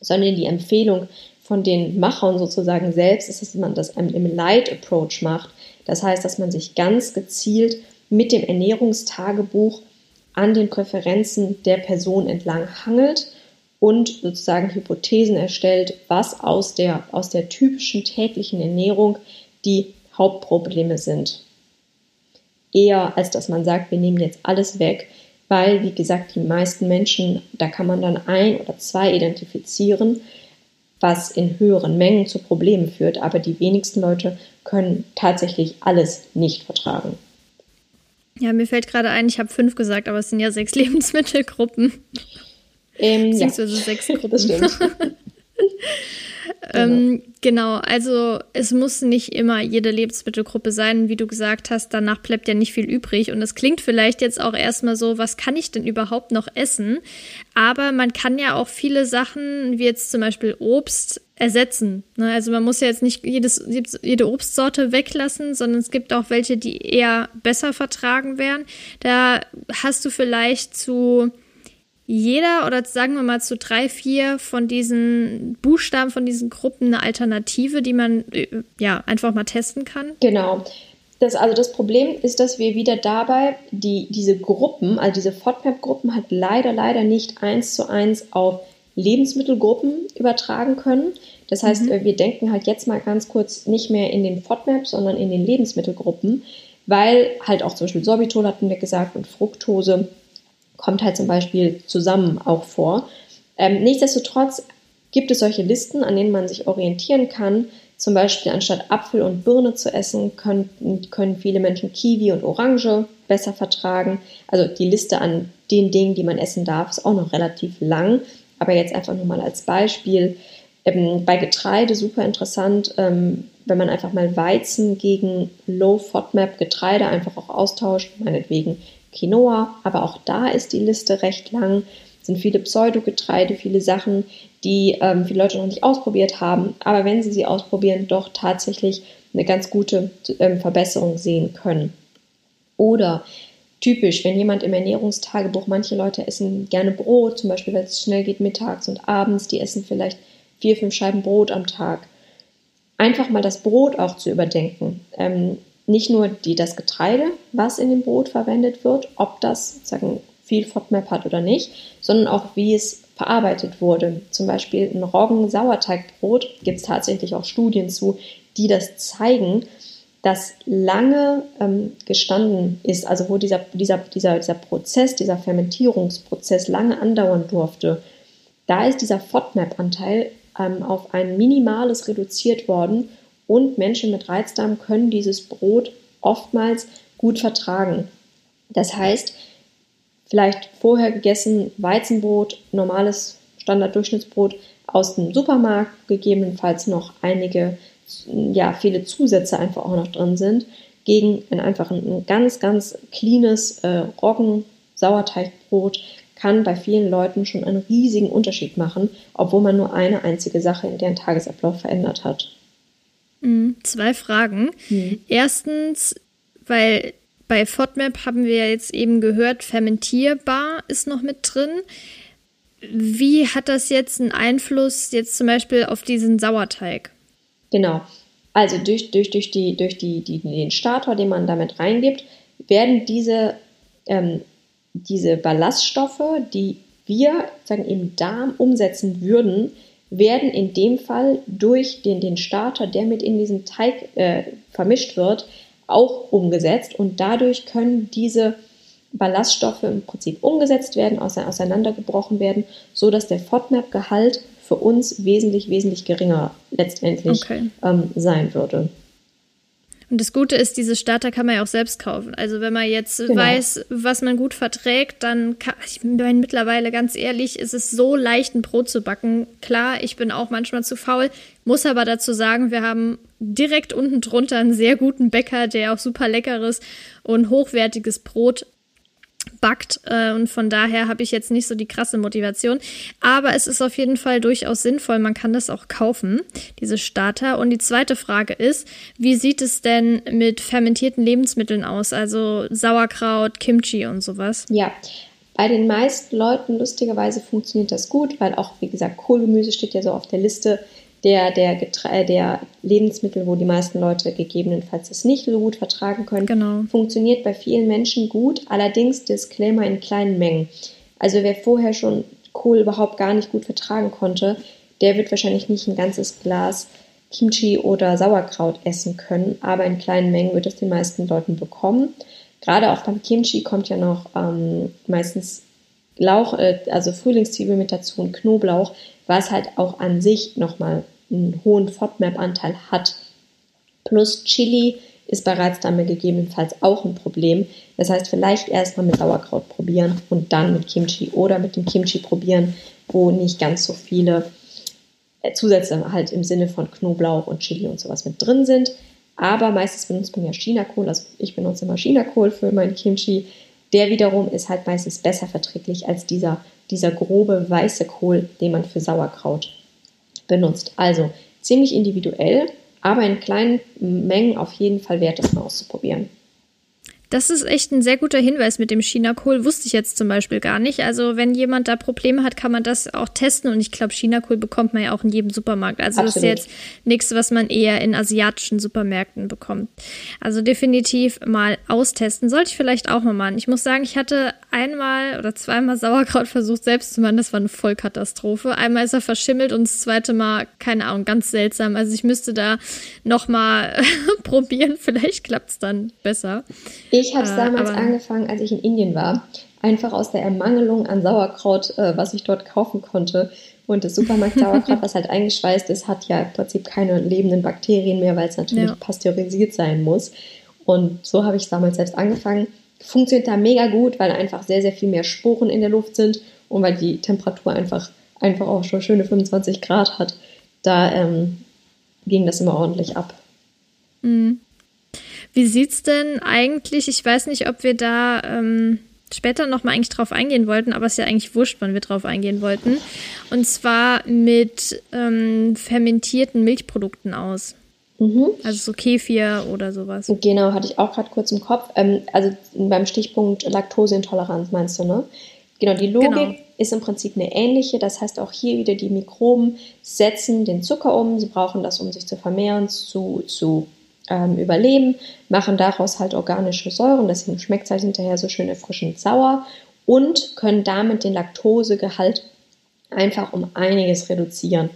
B: Sondern die Empfehlung von den Machern sozusagen selbst ist, dass man das im Light Approach macht. Das heißt, dass man sich ganz gezielt mit dem Ernährungstagebuch an den Präferenzen der Person entlang hangelt und sozusagen Hypothesen erstellt, was aus der, aus der typischen täglichen Ernährung die Hauptprobleme sind. Eher als dass man sagt, wir nehmen jetzt alles weg, weil, wie gesagt, die meisten Menschen, da kann man dann ein oder zwei identifizieren, was in höheren Mengen zu Problemen führt, aber die wenigsten Leute können tatsächlich alles nicht vertragen.
A: Ja, mir fällt gerade ein, ich habe fünf gesagt, aber es sind ja sechs Lebensmittelgruppen. Ähm, ja. sechs Gruppen. Das stimmt. ähm, genau, also es muss nicht immer jede Lebensmittelgruppe sein, wie du gesagt hast, danach bleibt ja nicht viel übrig. Und es klingt vielleicht jetzt auch erstmal so, was kann ich denn überhaupt noch essen? Aber man kann ja auch viele Sachen, wie jetzt zum Beispiel Obst, ersetzen. Ne? Also man muss ja jetzt nicht jedes, jede Obstsorte weglassen, sondern es gibt auch welche, die eher besser vertragen werden. Da hast du vielleicht zu jeder oder sagen wir mal zu drei, vier von diesen Buchstaben, von diesen Gruppen eine Alternative, die man äh, ja einfach mal testen kann?
B: Genau. Das, also das Problem ist, dass wir wieder dabei die, diese Gruppen, also diese FODMAP-Gruppen halt leider, leider nicht eins zu eins auf Lebensmittelgruppen übertragen können. Das heißt, mhm. wir denken halt jetzt mal ganz kurz nicht mehr in den FODMAP, sondern in den Lebensmittelgruppen, weil halt auch zum Beispiel Sorbitol hatten wir gesagt und Fructose kommt halt zum Beispiel zusammen auch vor. Ähm, nichtsdestotrotz gibt es solche Listen, an denen man sich orientieren kann. Zum Beispiel anstatt Apfel und Birne zu essen, können, können viele Menschen Kiwi und Orange besser vertragen. Also die Liste an den Dingen, die man essen darf, ist auch noch relativ lang. Aber jetzt einfach nur mal als Beispiel. Ähm, bei Getreide super interessant, ähm, wenn man einfach mal Weizen gegen Low FODMAP Getreide einfach auch austauscht, meinetwegen Quinoa, aber auch da ist die Liste recht lang. Es sind viele Pseudogetreide, viele Sachen, die ähm, viele Leute noch nicht ausprobiert haben, aber wenn sie sie ausprobieren, doch tatsächlich eine ganz gute ähm, Verbesserung sehen können. Oder typisch, wenn jemand im Ernährungstagebuch, manche Leute essen gerne Brot, zum Beispiel, weil es schnell geht mittags und abends, die essen vielleicht vier, fünf Scheiben Brot am Tag. Einfach mal das Brot auch zu überdenken. Ähm, nicht nur die, das Getreide, was in dem Brot verwendet wird, ob das sozusagen viel FODMAP hat oder nicht, sondern auch wie es verarbeitet wurde. Zum Beispiel ein Roggen-Sauerteigbrot gibt es tatsächlich auch Studien zu, die das zeigen, dass lange ähm, gestanden ist, also wo dieser, dieser, dieser, dieser Prozess, dieser Fermentierungsprozess lange andauern durfte, da ist dieser FODMAP-Anteil ähm, auf ein minimales reduziert worden und Menschen mit Reizdarm können dieses Brot oftmals gut vertragen. Das heißt, vielleicht vorher gegessen Weizenbrot, normales Standarddurchschnittsbrot aus dem Supermarkt, gegebenenfalls noch einige, ja, viele Zusätze einfach auch noch drin sind, gegen ein einfach ein ganz, ganz cleanes äh, Roggen-Sauerteigbrot kann bei vielen Leuten schon einen riesigen Unterschied machen, obwohl man nur eine einzige Sache in deren Tagesablauf verändert hat.
A: Mhm, zwei Fragen. Mhm. Erstens, weil bei FODMAP haben wir jetzt eben gehört, fermentierbar ist noch mit drin. Wie hat das jetzt einen Einfluss jetzt zum Beispiel auf diesen Sauerteig?
B: Genau. Also durch, durch, durch, die, durch die, die, den Starter, den man damit reingibt, werden diese, ähm, diese Ballaststoffe, die wir sagen, im Darm umsetzen würden, werden in dem Fall durch den, den Starter, der mit in diesem Teig äh, vermischt wird, auch umgesetzt und dadurch können diese Ballaststoffe im Prinzip umgesetzt werden, auseinandergebrochen werden, so dass der FODMAP-Gehalt für uns wesentlich, wesentlich geringer letztendlich okay. ähm, sein würde.
A: Und das Gute ist, diese Starter kann man ja auch selbst kaufen. Also wenn man jetzt genau. weiß, was man gut verträgt, dann kann ich meine mittlerweile ganz ehrlich, ist es so leicht, ein Brot zu backen. Klar, ich bin auch manchmal zu faul, muss aber dazu sagen, wir haben direkt unten drunter einen sehr guten Bäcker, der auch super leckeres und hochwertiges Brot backt äh, und von daher habe ich jetzt nicht so die krasse Motivation. Aber es ist auf jeden Fall durchaus sinnvoll. Man kann das auch kaufen, diese Starter. Und die zweite Frage ist, wie sieht es denn mit fermentierten Lebensmitteln aus? Also Sauerkraut, Kimchi und sowas?
B: Ja, bei den meisten Leuten lustigerweise funktioniert das gut, weil auch, wie gesagt, Kohlgemüse steht ja so auf der Liste. Der, der, Getre der Lebensmittel, wo die meisten Leute gegebenenfalls es nicht so gut vertragen können,
A: genau.
B: funktioniert bei vielen Menschen gut, allerdings Disclaimer in kleinen Mengen. Also wer vorher schon Kohl überhaupt gar nicht gut vertragen konnte, der wird wahrscheinlich nicht ein ganzes Glas Kimchi oder Sauerkraut essen können, aber in kleinen Mengen wird es den meisten Leuten bekommen. Gerade auch beim Kimchi kommt ja noch ähm, meistens Lauch, äh, also Frühlingszwiebel mit dazu und Knoblauch, was halt auch an sich nochmal einen hohen FODMAP-Anteil hat. Plus Chili ist bereits damit gegebenenfalls auch ein Problem. Das heißt, vielleicht erstmal mit Sauerkraut probieren und dann mit Kimchi oder mit dem Kimchi probieren, wo nicht ganz so viele äh, Zusätze halt im Sinne von Knoblauch und Chili und sowas mit drin sind. Aber meistens benutzt man ja Chinakohl, also ich benutze immer Chinakohl für mein Kimchi. Der wiederum ist halt meistens besser verträglich als dieser, dieser grobe weiße Kohl, den man für Sauerkraut benutzt. Also ziemlich individuell, aber in kleinen Mengen auf jeden Fall wert, das mal auszuprobieren.
A: Das ist echt ein sehr guter Hinweis mit dem Chinakohl. Wusste ich jetzt zum Beispiel gar nicht. Also, wenn jemand da Probleme hat, kann man das auch testen. Und ich glaube, Chinakohl bekommt man ja auch in jedem Supermarkt. Also, Absolut. das ist jetzt nichts, was man eher in asiatischen Supermärkten bekommt. Also, definitiv mal austesten. Sollte ich vielleicht auch mal machen. Ich muss sagen, ich hatte einmal oder zweimal Sauerkraut versucht, selbst zu machen. Das war eine Vollkatastrophe. Einmal ist er verschimmelt und das zweite Mal, keine Ahnung, ganz seltsam. Also, ich müsste da nochmal probieren. Vielleicht klappt es dann besser.
B: Ich ich habe es äh, damals angefangen, als ich in Indien war. Einfach aus der Ermangelung an Sauerkraut, äh, was ich dort kaufen konnte. Und das Supermarkt-Sauerkraut, was halt eingeschweißt ist, hat ja im Prinzip keine lebenden Bakterien mehr, weil es natürlich ja. pasteurisiert sein muss. Und so habe ich es damals selbst angefangen. Funktioniert da mega gut, weil einfach sehr, sehr viel mehr Sporen in der Luft sind und weil die Temperatur einfach, einfach auch schon schöne 25 Grad hat. Da ähm, ging das immer ordentlich ab.
A: Mhm. Wie sieht's denn eigentlich? Ich weiß nicht, ob wir da ähm, später nochmal eigentlich drauf eingehen wollten, aber es ist ja eigentlich wurscht, wann wir drauf eingehen wollten. Und zwar mit ähm, fermentierten Milchprodukten aus. Mhm. Also so Kefir oder sowas.
B: Genau, hatte ich auch gerade kurz im Kopf. Ähm, also beim Stichpunkt Laktoseintoleranz meinst du, ne? Genau, die Logik genau. ist im Prinzip eine ähnliche. Das heißt, auch hier wieder die Mikroben setzen den Zucker um. Sie brauchen das, um sich zu vermehren, zu, zu ähm, überleben, machen daraus halt organische Säuren, deswegen schmeckt es halt hinterher so schön erfrischend sauer und können damit den Laktosegehalt einfach um einiges reduzieren.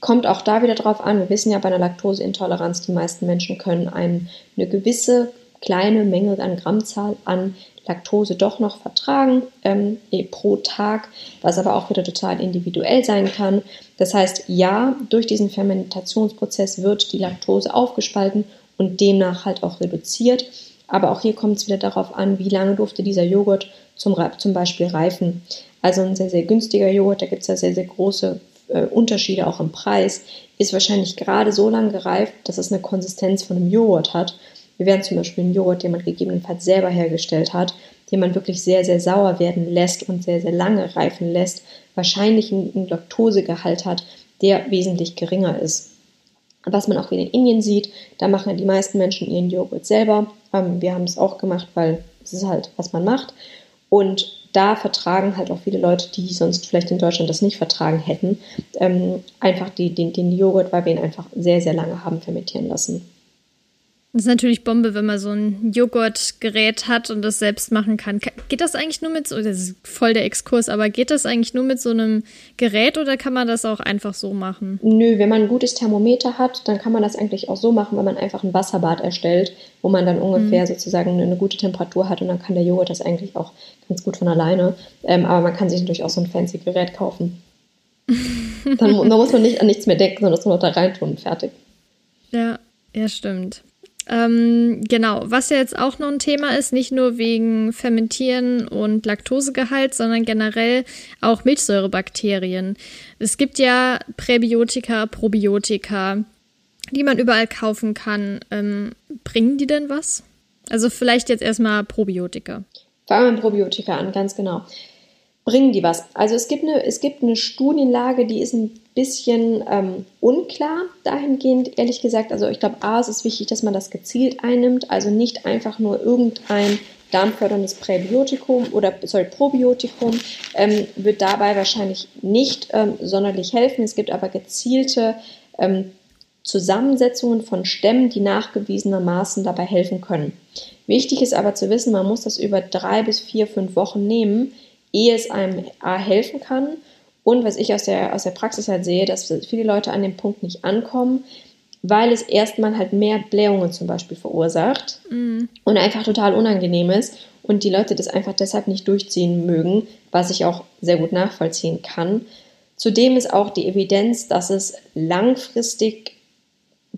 B: Kommt auch da wieder drauf an, wir wissen ja bei einer Laktoseintoleranz, die meisten Menschen können ein, eine gewisse kleine Menge an Grammzahl an Laktose doch noch vertragen ähm, eh, pro Tag, was aber auch wieder total individuell sein kann. Das heißt, ja, durch diesen Fermentationsprozess wird die Laktose aufgespalten und demnach halt auch reduziert. Aber auch hier kommt es wieder darauf an, wie lange durfte dieser Joghurt zum, zum Beispiel reifen. Also ein sehr, sehr günstiger Joghurt, da gibt es ja sehr, sehr große äh, Unterschiede auch im Preis, ist wahrscheinlich gerade so lange gereift, dass es eine Konsistenz von einem Joghurt hat. Wir werden zum Beispiel einen Joghurt, den man gegebenenfalls selber hergestellt hat, den man wirklich sehr, sehr sauer werden lässt und sehr, sehr lange reifen lässt, wahrscheinlich einen Laktosegehalt hat, der wesentlich geringer ist. Was man auch wieder in Indien sieht, da machen ja die meisten Menschen ihren Joghurt selber. Ähm, wir haben es auch gemacht, weil es ist halt, was man macht. Und da vertragen halt auch viele Leute, die sonst vielleicht in Deutschland das nicht vertragen hätten, ähm, einfach die, den, den Joghurt, weil wir ihn einfach sehr, sehr lange haben fermentieren lassen.
A: Das ist natürlich Bombe, wenn man so ein Joghurtgerät hat und das selbst machen kann. Geht das eigentlich nur mit so, das ist voll der Exkurs, aber geht das eigentlich nur mit so einem Gerät oder kann man das auch einfach so machen?
B: Nö, wenn man ein gutes Thermometer hat, dann kann man das eigentlich auch so machen, wenn man einfach ein Wasserbad erstellt, wo man dann ungefähr mhm. sozusagen eine gute Temperatur hat und dann kann der Joghurt das eigentlich auch ganz gut von alleine. Ähm, aber man kann sich natürlich auch so ein fancy Gerät kaufen. dann, dann muss man nicht an nichts mehr denken, sondern das nur noch da reintun und fertig.
A: Ja, ja, stimmt. Ähm, genau, was ja jetzt auch noch ein Thema ist, nicht nur wegen Fermentieren und Laktosegehalt, sondern generell auch Milchsäurebakterien. Es gibt ja Präbiotika, Probiotika, die man überall kaufen kann. Ähm, bringen die denn was? Also vielleicht jetzt erstmal Probiotika.
B: Fangen wir mit Probiotika an, ganz genau. Bringen die was? Also es gibt eine, es gibt eine Studienlage, die ist ein bisschen ähm, unklar dahingehend, ehrlich gesagt. Also ich glaube, A, es ist wichtig, dass man das gezielt einnimmt, also nicht einfach nur irgendein darmförderndes Präbiotikum oder sorry, Probiotikum ähm, wird dabei wahrscheinlich nicht ähm, sonderlich helfen. Es gibt aber gezielte ähm, Zusammensetzungen von Stämmen, die nachgewiesenermaßen dabei helfen können. Wichtig ist aber zu wissen, man muss das über drei bis vier, fünf Wochen nehmen, ehe es einem A helfen kann. Und was ich aus der, aus der Praxis halt sehe, dass viele Leute an dem Punkt nicht ankommen, weil es erstmal halt mehr Blähungen zum Beispiel verursacht mm. und einfach total unangenehm ist und die Leute das einfach deshalb nicht durchziehen mögen, was ich auch sehr gut nachvollziehen kann. Zudem ist auch die Evidenz, dass es langfristig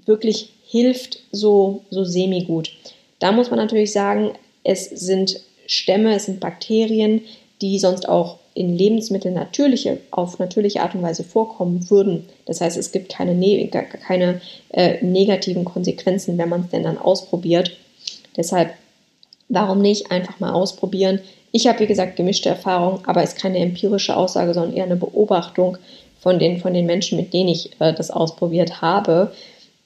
B: wirklich hilft, so, so semi-gut. Da muss man natürlich sagen, es sind Stämme, es sind Bakterien, die sonst auch in Lebensmitteln natürliche, auf natürliche Art und Weise vorkommen würden. Das heißt, es gibt keine, ne keine äh, negativen Konsequenzen, wenn man es denn dann ausprobiert. Deshalb, warum nicht einfach mal ausprobieren? Ich habe, wie gesagt, gemischte Erfahrungen, aber es ist keine empirische Aussage, sondern eher eine Beobachtung von den, von den Menschen, mit denen ich äh, das ausprobiert habe.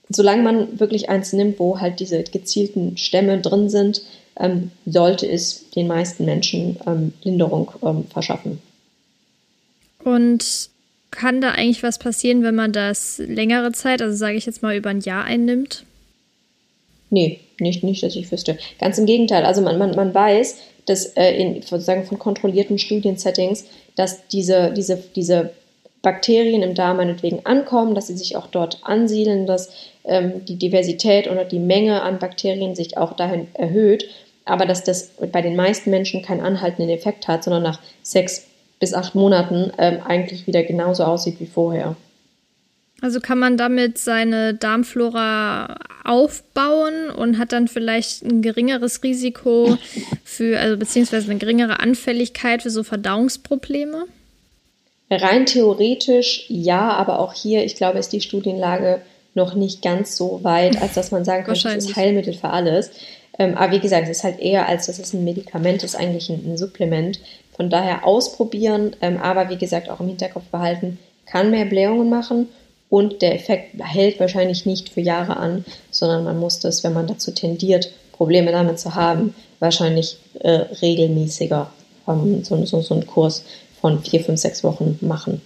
B: Solange man wirklich eins nimmt, wo halt diese gezielten Stämme drin sind, ähm, sollte es den meisten Menschen ähm, Linderung ähm, verschaffen.
A: Und kann da eigentlich was passieren, wenn man das längere Zeit, also sage ich jetzt mal über ein Jahr einnimmt?
B: Nee, nicht, nicht, dass ich wüsste. Ganz im Gegenteil. Also man, man, man weiß, dass äh, in sozusagen von kontrollierten Studiensettings, dass diese, diese, diese Bakterien im Darm meinetwegen ankommen, dass sie sich auch dort ansiedeln, dass ähm, die Diversität oder die Menge an Bakterien sich auch dahin erhöht aber dass das bei den meisten Menschen keinen anhaltenden Effekt hat, sondern nach sechs bis acht Monaten ähm, eigentlich wieder genauso aussieht wie vorher.
A: Also kann man damit seine Darmflora aufbauen und hat dann vielleicht ein geringeres Risiko für, also beziehungsweise eine geringere Anfälligkeit für so Verdauungsprobleme?
B: Rein theoretisch ja, aber auch hier, ich glaube, ist die Studienlage noch nicht ganz so weit, als dass man sagen kann, das ist Heilmittel für alles. Ähm, aber wie gesagt, es ist halt eher, als dass es ein Medikament ist, eigentlich ein, ein Supplement. Von daher ausprobieren, ähm, aber wie gesagt auch im Hinterkopf behalten, kann mehr Blähungen machen und der Effekt hält wahrscheinlich nicht für Jahre an, sondern man muss das, wenn man dazu tendiert, Probleme damit zu haben, wahrscheinlich äh, regelmäßiger ähm, so, so, so einen Kurs von vier, fünf, sechs Wochen machen.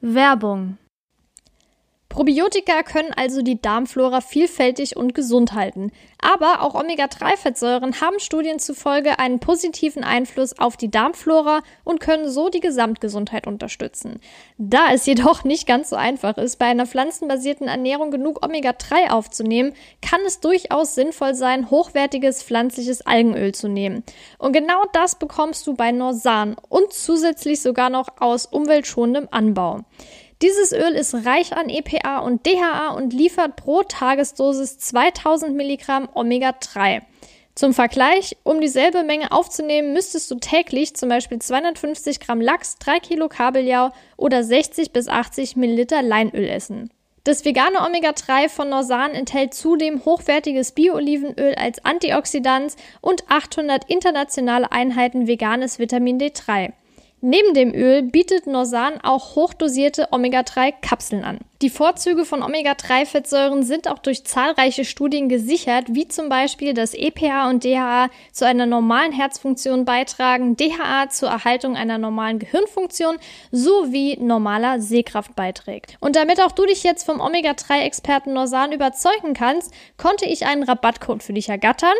A: Werbung Probiotika können also die Darmflora vielfältig und gesund halten. Aber auch Omega-3-Fettsäuren haben Studien zufolge einen positiven Einfluss auf die Darmflora und können so die Gesamtgesundheit unterstützen. Da es jedoch nicht ganz so einfach ist, bei einer pflanzenbasierten Ernährung genug Omega-3 aufzunehmen, kann es durchaus sinnvoll sein, hochwertiges pflanzliches Algenöl zu nehmen. Und genau das bekommst du bei Norsan und zusätzlich sogar noch aus umweltschonendem Anbau. Dieses Öl ist reich an EPA und DHA und liefert pro Tagesdosis 2000 Milligramm Omega-3. Zum Vergleich, um dieselbe Menge aufzunehmen, müsstest du täglich zum Beispiel 250 Gramm Lachs, 3 Kilo Kabeljau oder 60 bis 80 Milliliter Leinöl essen. Das vegane Omega-3 von Norsan enthält zudem hochwertiges Bio-Olivenöl als Antioxidant und 800 internationale Einheiten veganes Vitamin D3. Neben dem Öl bietet Norsan auch hochdosierte Omega-3-Kapseln an. Die Vorzüge von Omega-3-Fettsäuren sind auch durch zahlreiche Studien gesichert, wie zum Beispiel, dass EPA und DHA zu einer normalen Herzfunktion beitragen, DHA zur Erhaltung einer normalen Gehirnfunktion sowie normaler Sehkraft beiträgt. Und damit auch du dich jetzt vom Omega-3-Experten Norsan überzeugen kannst, konnte ich einen Rabattcode für dich ergattern.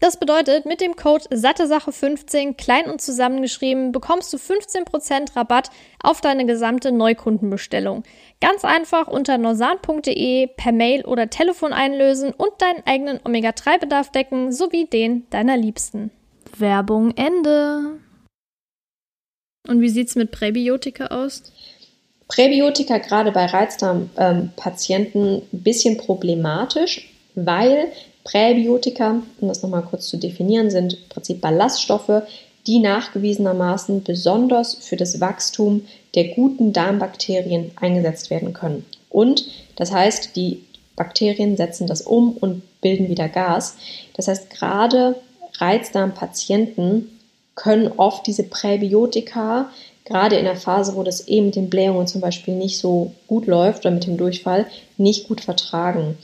A: Das bedeutet, mit dem Code SatteSache15 klein und zusammengeschrieben bekommst du 15% Rabatt auf deine gesamte Neukundenbestellung. Ganz einfach unter norsan.de per Mail oder Telefon einlösen und deinen eigenen Omega-3-Bedarf decken sowie den deiner Liebsten. Werbung Ende. Und wie sieht es mit Präbiotika aus?
B: Präbiotika gerade bei Reizdarmpatienten ähm, ein bisschen problematisch, weil Präbiotika, um das nochmal kurz zu definieren, sind im Prinzip Ballaststoffe, die nachgewiesenermaßen besonders für das Wachstum der guten Darmbakterien eingesetzt werden können. Und das heißt, die Bakterien setzen das um und bilden wieder Gas. Das heißt, gerade Reizdarmpatienten können oft diese Präbiotika, gerade in der Phase, wo das eben mit den Blähungen zum Beispiel nicht so gut läuft oder mit dem Durchfall, nicht gut vertragen.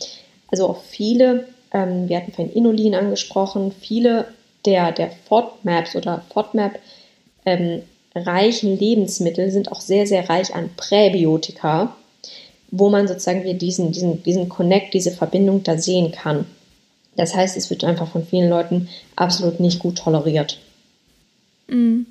B: Also auch viele ähm, wir hatten vorhin Inulin angesprochen. Viele der, der FODMAPs oder FODMAP ähm, reichen Lebensmittel sind auch sehr, sehr reich an Präbiotika. wo man sozusagen wie diesen, diesen, diesen Connect, diese Verbindung da sehen kann. Das heißt, es wird einfach von vielen Leuten absolut nicht gut toleriert.
A: Mhm.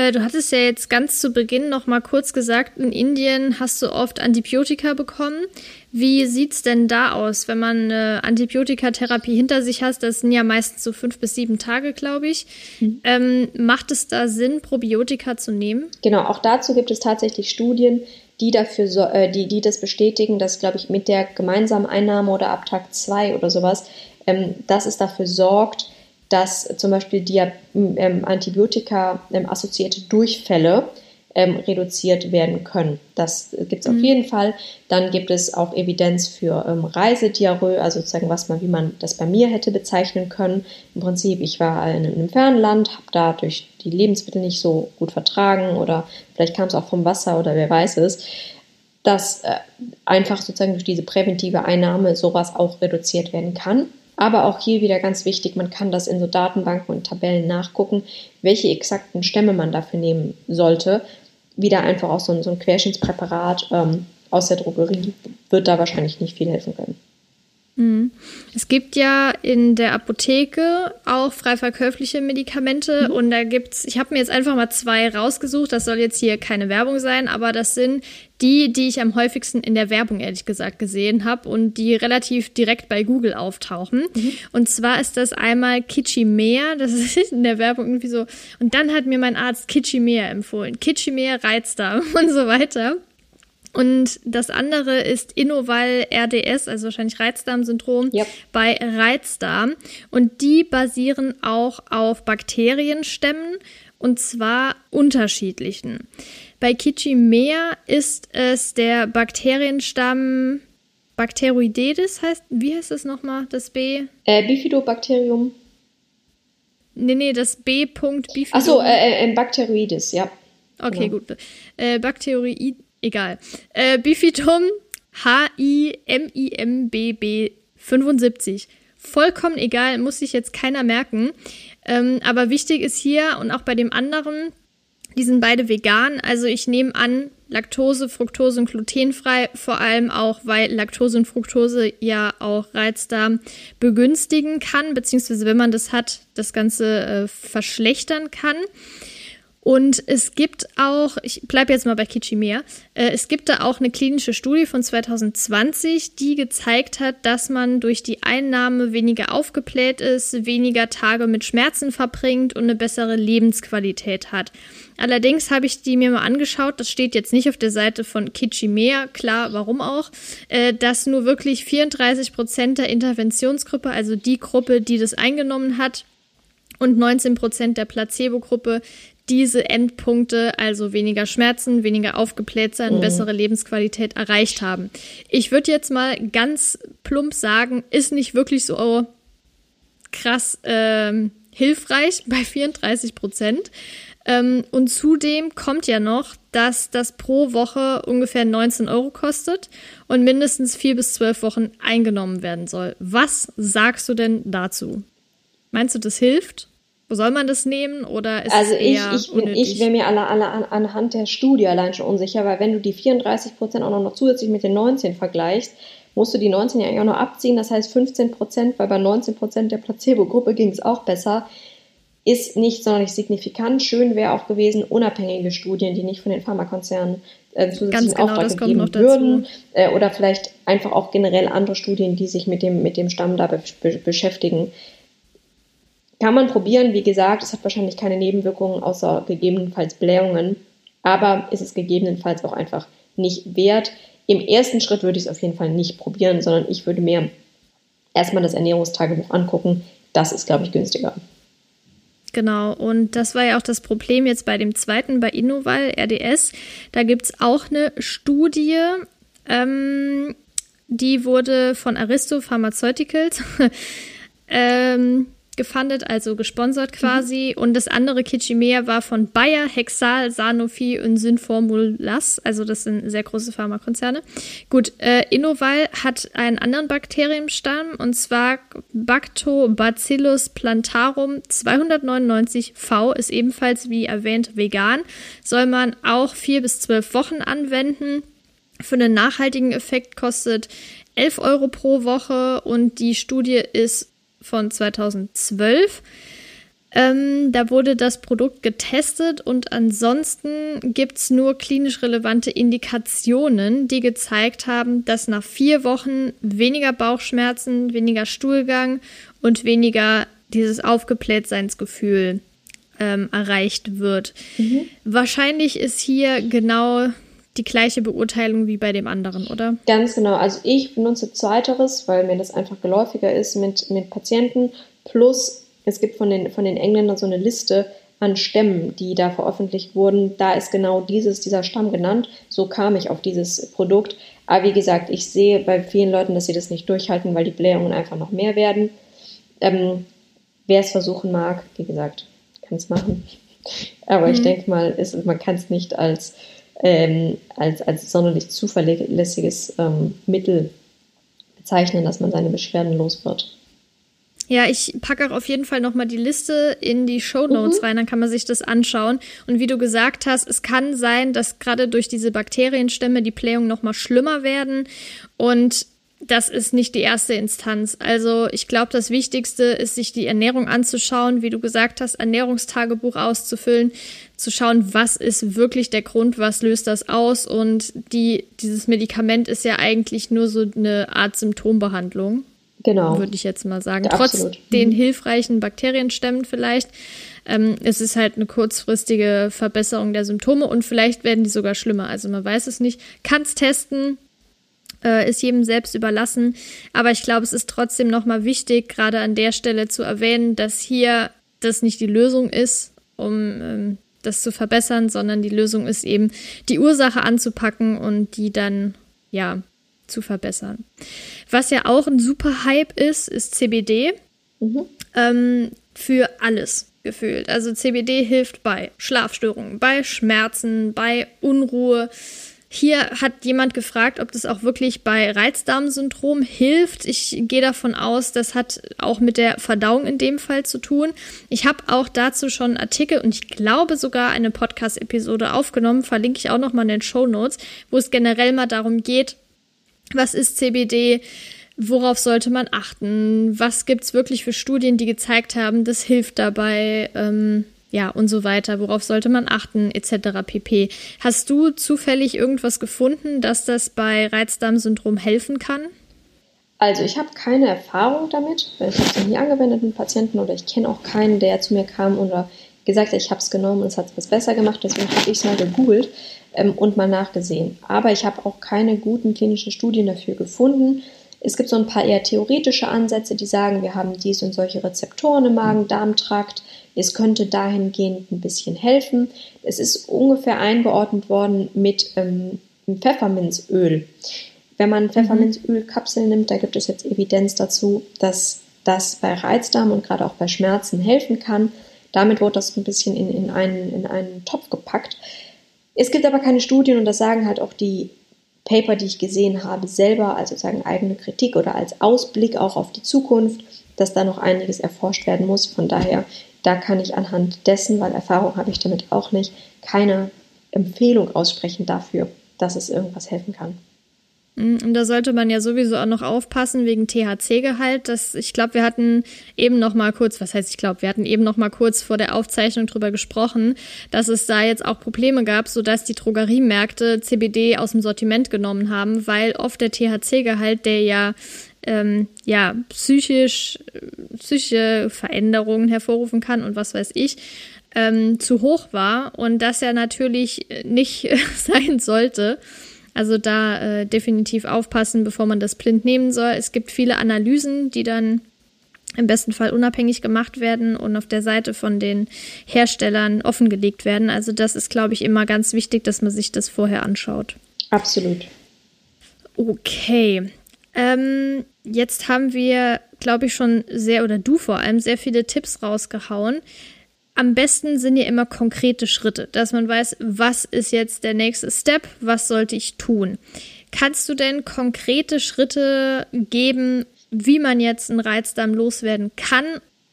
A: Äh, du hattest ja jetzt ganz zu Beginn noch mal kurz gesagt, in Indien hast du oft Antibiotika bekommen. Wie sieht es denn da aus, wenn man eine Antibiotikatherapie hinter sich hat? Das sind ja meistens so fünf bis sieben Tage, glaube ich. Mhm. Ähm, macht es da Sinn, Probiotika zu nehmen?
B: Genau, auch dazu gibt es tatsächlich Studien, die dafür so, äh, die, die das bestätigen, dass, glaube ich, mit der gemeinsamen Einnahme oder ab Tag zwei oder sowas, ähm, dass es dafür sorgt, dass zum Beispiel die ähm, Antibiotika ähm, assoziierte Durchfälle ähm, reduziert werden können. Das gibt es mhm. auf jeden Fall. Dann gibt es auch Evidenz für ähm, Reisediarrhoe, also sozusagen was man, wie man das bei mir hätte bezeichnen können. Im Prinzip, ich war in einem fernen Land, habe dadurch die Lebensmittel nicht so gut vertragen oder vielleicht kam es auch vom Wasser oder wer weiß es dass äh, einfach sozusagen durch diese präventive Einnahme sowas auch reduziert werden kann. Aber auch hier wieder ganz wichtig, man kann das in so Datenbanken und Tabellen nachgucken, welche exakten Stämme man dafür nehmen sollte. Wieder einfach auch so ein, so ein Querschnittspräparat ähm, aus der Drogerie wird da wahrscheinlich nicht viel helfen können.
A: Mhm. Es gibt ja in der Apotheke auch frei verkäufliche Medikamente mhm. und da gibt's, ich habe mir jetzt einfach mal zwei rausgesucht, das soll jetzt hier keine Werbung sein, aber das sind die, die ich am häufigsten in der Werbung ehrlich gesagt gesehen habe und die relativ direkt bei Google auftauchen. Mhm. Und zwar ist das einmal Kitschimea, das ist in der Werbung irgendwie so. Und dann hat mir mein Arzt Kitschimea empfohlen. Kitschimea Reizdarm und so weiter. Und das andere ist Innoval RDS, also wahrscheinlich Reizdarmsyndrom yep. bei Reizdarm. Und die basieren auch auf Bakterienstämmen und zwar unterschiedlichen. Bei Kichimea ist es der Bakterienstamm Bacteroidetes heißt, wie heißt es nochmal, das
B: B? Äh, Bifidobacterium.
A: Nee, nee, das B. Bifidobacterium.
B: Achso, äh, äh, Bacteroides, ja.
A: Okay, genau. gut. Äh, Bacteroid egal. Äh, Bifitum H-I-M-I-M-B-B 75. Vollkommen egal, muss sich jetzt keiner merken. Ähm, aber wichtig ist hier und auch bei dem anderen, die sind beide vegan. Also ich nehme an, Laktose, Fructose und glutenfrei, vor allem auch, weil Laktose und Fructose ja auch Reizdarm begünstigen kann, beziehungsweise wenn man das hat, das Ganze äh, verschlechtern kann. Und es gibt auch, ich bleibe jetzt mal bei Kichimea, äh, es gibt da auch eine klinische Studie von 2020, die gezeigt hat, dass man durch die Einnahme weniger aufgebläht ist, weniger Tage mit Schmerzen verbringt und eine bessere Lebensqualität hat. Allerdings habe ich die mir mal angeschaut, das steht jetzt nicht auf der Seite von Kichimea, klar, warum auch, äh, dass nur wirklich 34 Prozent der Interventionsgruppe, also die Gruppe, die das eingenommen hat, und 19 Prozent der Placebo-Gruppe diese Endpunkte, also weniger Schmerzen, weniger aufgebläht sein, mhm. bessere Lebensqualität erreicht haben. Ich würde jetzt mal ganz plump sagen, ist nicht wirklich so krass ähm, hilfreich bei 34 Prozent. Ähm, und zudem kommt ja noch, dass das pro Woche ungefähr 19 Euro kostet und mindestens vier bis zwölf Wochen eingenommen werden soll. Was sagst du denn dazu? Meinst du, das hilft? Soll man das nehmen oder ist
B: also ich, ich, ich wäre mir alle, alle an, anhand der Studie allein schon unsicher, weil wenn du die 34 Prozent auch noch zusätzlich mit den 19 vergleichst, musst du die 19 ja eigentlich auch noch abziehen. Das heißt 15 Prozent, weil bei 19 Prozent der Placebo-Gruppe ging es auch besser, ist nicht sonderlich signifikant. Schön wäre auch gewesen, unabhängige Studien, die nicht von den Pharmakonzernen äh, zusätzlichen genau, Auftrag gegeben würden. Äh, oder vielleicht einfach auch generell andere Studien, die sich mit dem, mit dem Stamm da be beschäftigen kann man probieren, wie gesagt, es hat wahrscheinlich keine Nebenwirkungen, außer gegebenenfalls Blähungen, aber ist es gegebenenfalls auch einfach nicht wert. Im ersten Schritt würde ich es auf jeden Fall nicht probieren, sondern ich würde mir erstmal das Ernährungstagebuch angucken. Das ist, glaube ich, günstiger.
A: Genau, und das war ja auch das Problem jetzt bei dem zweiten, bei Innoval RDS. Da gibt es auch eine Studie, ähm, die wurde von Aristo Pharmaceuticals ähm, gefundet, also gesponsert quasi. Mhm. Und das andere Kitschimea war von Bayer, Hexal, Sanofi und Synformulas. Also das sind sehr große Pharmakonzerne. Gut, äh, Innoval hat einen anderen Bakterienstamm und zwar Bactobacillus plantarum 299V ist ebenfalls wie erwähnt vegan. Soll man auch vier bis zwölf Wochen anwenden für einen nachhaltigen Effekt kostet 11 Euro pro Woche und die Studie ist von 2012. Ähm, da wurde das Produkt getestet und ansonsten gibt es nur klinisch relevante Indikationen, die gezeigt haben, dass nach vier Wochen weniger Bauchschmerzen, weniger Stuhlgang und weniger dieses Aufgeblähtseinsgefühl ähm, erreicht wird. Mhm. Wahrscheinlich ist hier genau die gleiche Beurteilung wie bei dem anderen, oder?
B: Ganz genau. Also ich benutze zweiteres, weil mir das einfach geläufiger ist mit, mit Patienten. Plus es gibt von den, von den Engländern so eine Liste an Stämmen, die da veröffentlicht wurden. Da ist genau dieses, dieser Stamm genannt. So kam ich auf dieses Produkt. Aber wie gesagt, ich sehe bei vielen Leuten, dass sie das nicht durchhalten, weil die Blähungen einfach noch mehr werden. Ähm, Wer es versuchen mag, wie gesagt, kann es machen. Aber mhm. ich denke mal, ist, man kann es nicht als, ähm, als, als sonderlich zuverlässiges ähm, Mittel bezeichnen, dass man seine Beschwerden los wird.
A: Ja, ich packe auch auf jeden Fall nochmal die Liste in die Show Notes mhm. rein, dann kann man sich das anschauen. Und wie du gesagt hast, es kann sein, dass gerade durch diese Bakterienstämme die Blähungen nochmal schlimmer werden. Und das ist nicht die erste Instanz. Also ich glaube, das Wichtigste ist, sich die Ernährung anzuschauen, wie du gesagt hast, Ernährungstagebuch auszufüllen, zu schauen, was ist wirklich der Grund, was löst das aus. Und die, dieses Medikament ist ja eigentlich nur so eine Art Symptombehandlung. Genau. Würde ich jetzt mal sagen. Ja, Trotz absolut. den mhm. hilfreichen Bakterienstämmen vielleicht. Ähm, es ist halt eine kurzfristige Verbesserung der Symptome und vielleicht werden die sogar schlimmer. Also man weiß es nicht. Kann es testen, äh, ist jedem selbst überlassen. Aber ich glaube, es ist trotzdem nochmal wichtig, gerade an der Stelle zu erwähnen, dass hier das nicht die Lösung ist, um ähm, das zu verbessern, sondern die Lösung ist eben, die Ursache anzupacken und die dann, ja, zu verbessern. Was ja auch ein super Hype ist, ist CBD. Mhm. Ähm, für alles gefühlt. Also CBD hilft bei Schlafstörungen, bei Schmerzen, bei Unruhe. Hier hat jemand gefragt, ob das auch wirklich bei Reizdarmsyndrom hilft. Ich gehe davon aus, das hat auch mit der Verdauung in dem Fall zu tun. Ich habe auch dazu schon einen Artikel und ich glaube sogar eine Podcast-Episode aufgenommen, verlinke ich auch nochmal in den Show Notes, wo es generell mal darum geht, was ist CBD? Worauf sollte man achten? Was gibt es wirklich für Studien, die gezeigt haben, das hilft dabei? Ähm, ja, und so weiter. Worauf sollte man achten, etc. pp. Hast du zufällig irgendwas gefunden, dass das bei Reizdarmsyndrom helfen kann?
B: Also ich habe keine Erfahrung damit, weil ich habe es nie angewendet mit Patienten oder ich kenne auch keinen, der zu mir kam oder gesagt hat, ich habe es genommen und es hat es besser gemacht. Deswegen habe ich es mal gegoogelt ähm, und mal nachgesehen. Aber ich habe auch keine guten klinischen Studien dafür gefunden. Es gibt so ein paar eher theoretische Ansätze, die sagen, wir haben dies und solche Rezeptoren im Magen-Darm-Trakt. Es könnte dahingehend ein bisschen helfen. Es ist ungefähr eingeordnet worden mit ähm, Pfefferminzöl. Wenn man mhm. Pfefferminzölkapseln nimmt, da gibt es jetzt Evidenz dazu, dass das bei Reizdarm und gerade auch bei Schmerzen helfen kann. Damit wurde das ein bisschen in, in, einen, in einen Topf gepackt. Es gibt aber keine Studien und das sagen halt auch die Paper, die ich gesehen habe, selber, also sagen eigene Kritik oder als Ausblick auch auf die Zukunft, dass da noch einiges erforscht werden muss. Von daher, da kann ich anhand dessen, weil Erfahrung habe ich damit auch nicht, keine Empfehlung aussprechen dafür, dass es irgendwas helfen kann.
A: Mm, und da sollte man ja sowieso auch noch aufpassen wegen THC-Gehalt. ich glaube, wir hatten eben noch mal kurz, was heißt ich glaube, wir hatten eben noch mal kurz vor der Aufzeichnung drüber gesprochen, dass es da jetzt auch Probleme gab, sodass die Drogeriemärkte CBD aus dem Sortiment genommen haben, weil oft der THC-Gehalt, der ja ähm, ja psychisch psychische Veränderungen hervorrufen kann und was weiß ich, ähm, zu hoch war und das ja natürlich nicht sein sollte. Also da äh, definitiv aufpassen, bevor man das blind nehmen soll. Es gibt viele Analysen, die dann im besten Fall unabhängig gemacht werden und auf der Seite von den Herstellern offengelegt werden. Also das ist, glaube ich, immer ganz wichtig, dass man sich das vorher anschaut.
B: Absolut.
A: Okay. Ähm, jetzt haben wir, glaube ich, schon sehr, oder du vor allem, sehr viele Tipps rausgehauen am besten sind ja immer konkrete Schritte, dass man weiß, was ist jetzt der nächste Step, was sollte ich tun. Kannst du denn konkrete Schritte geben, wie man jetzt einen Reizdarm loswerden kann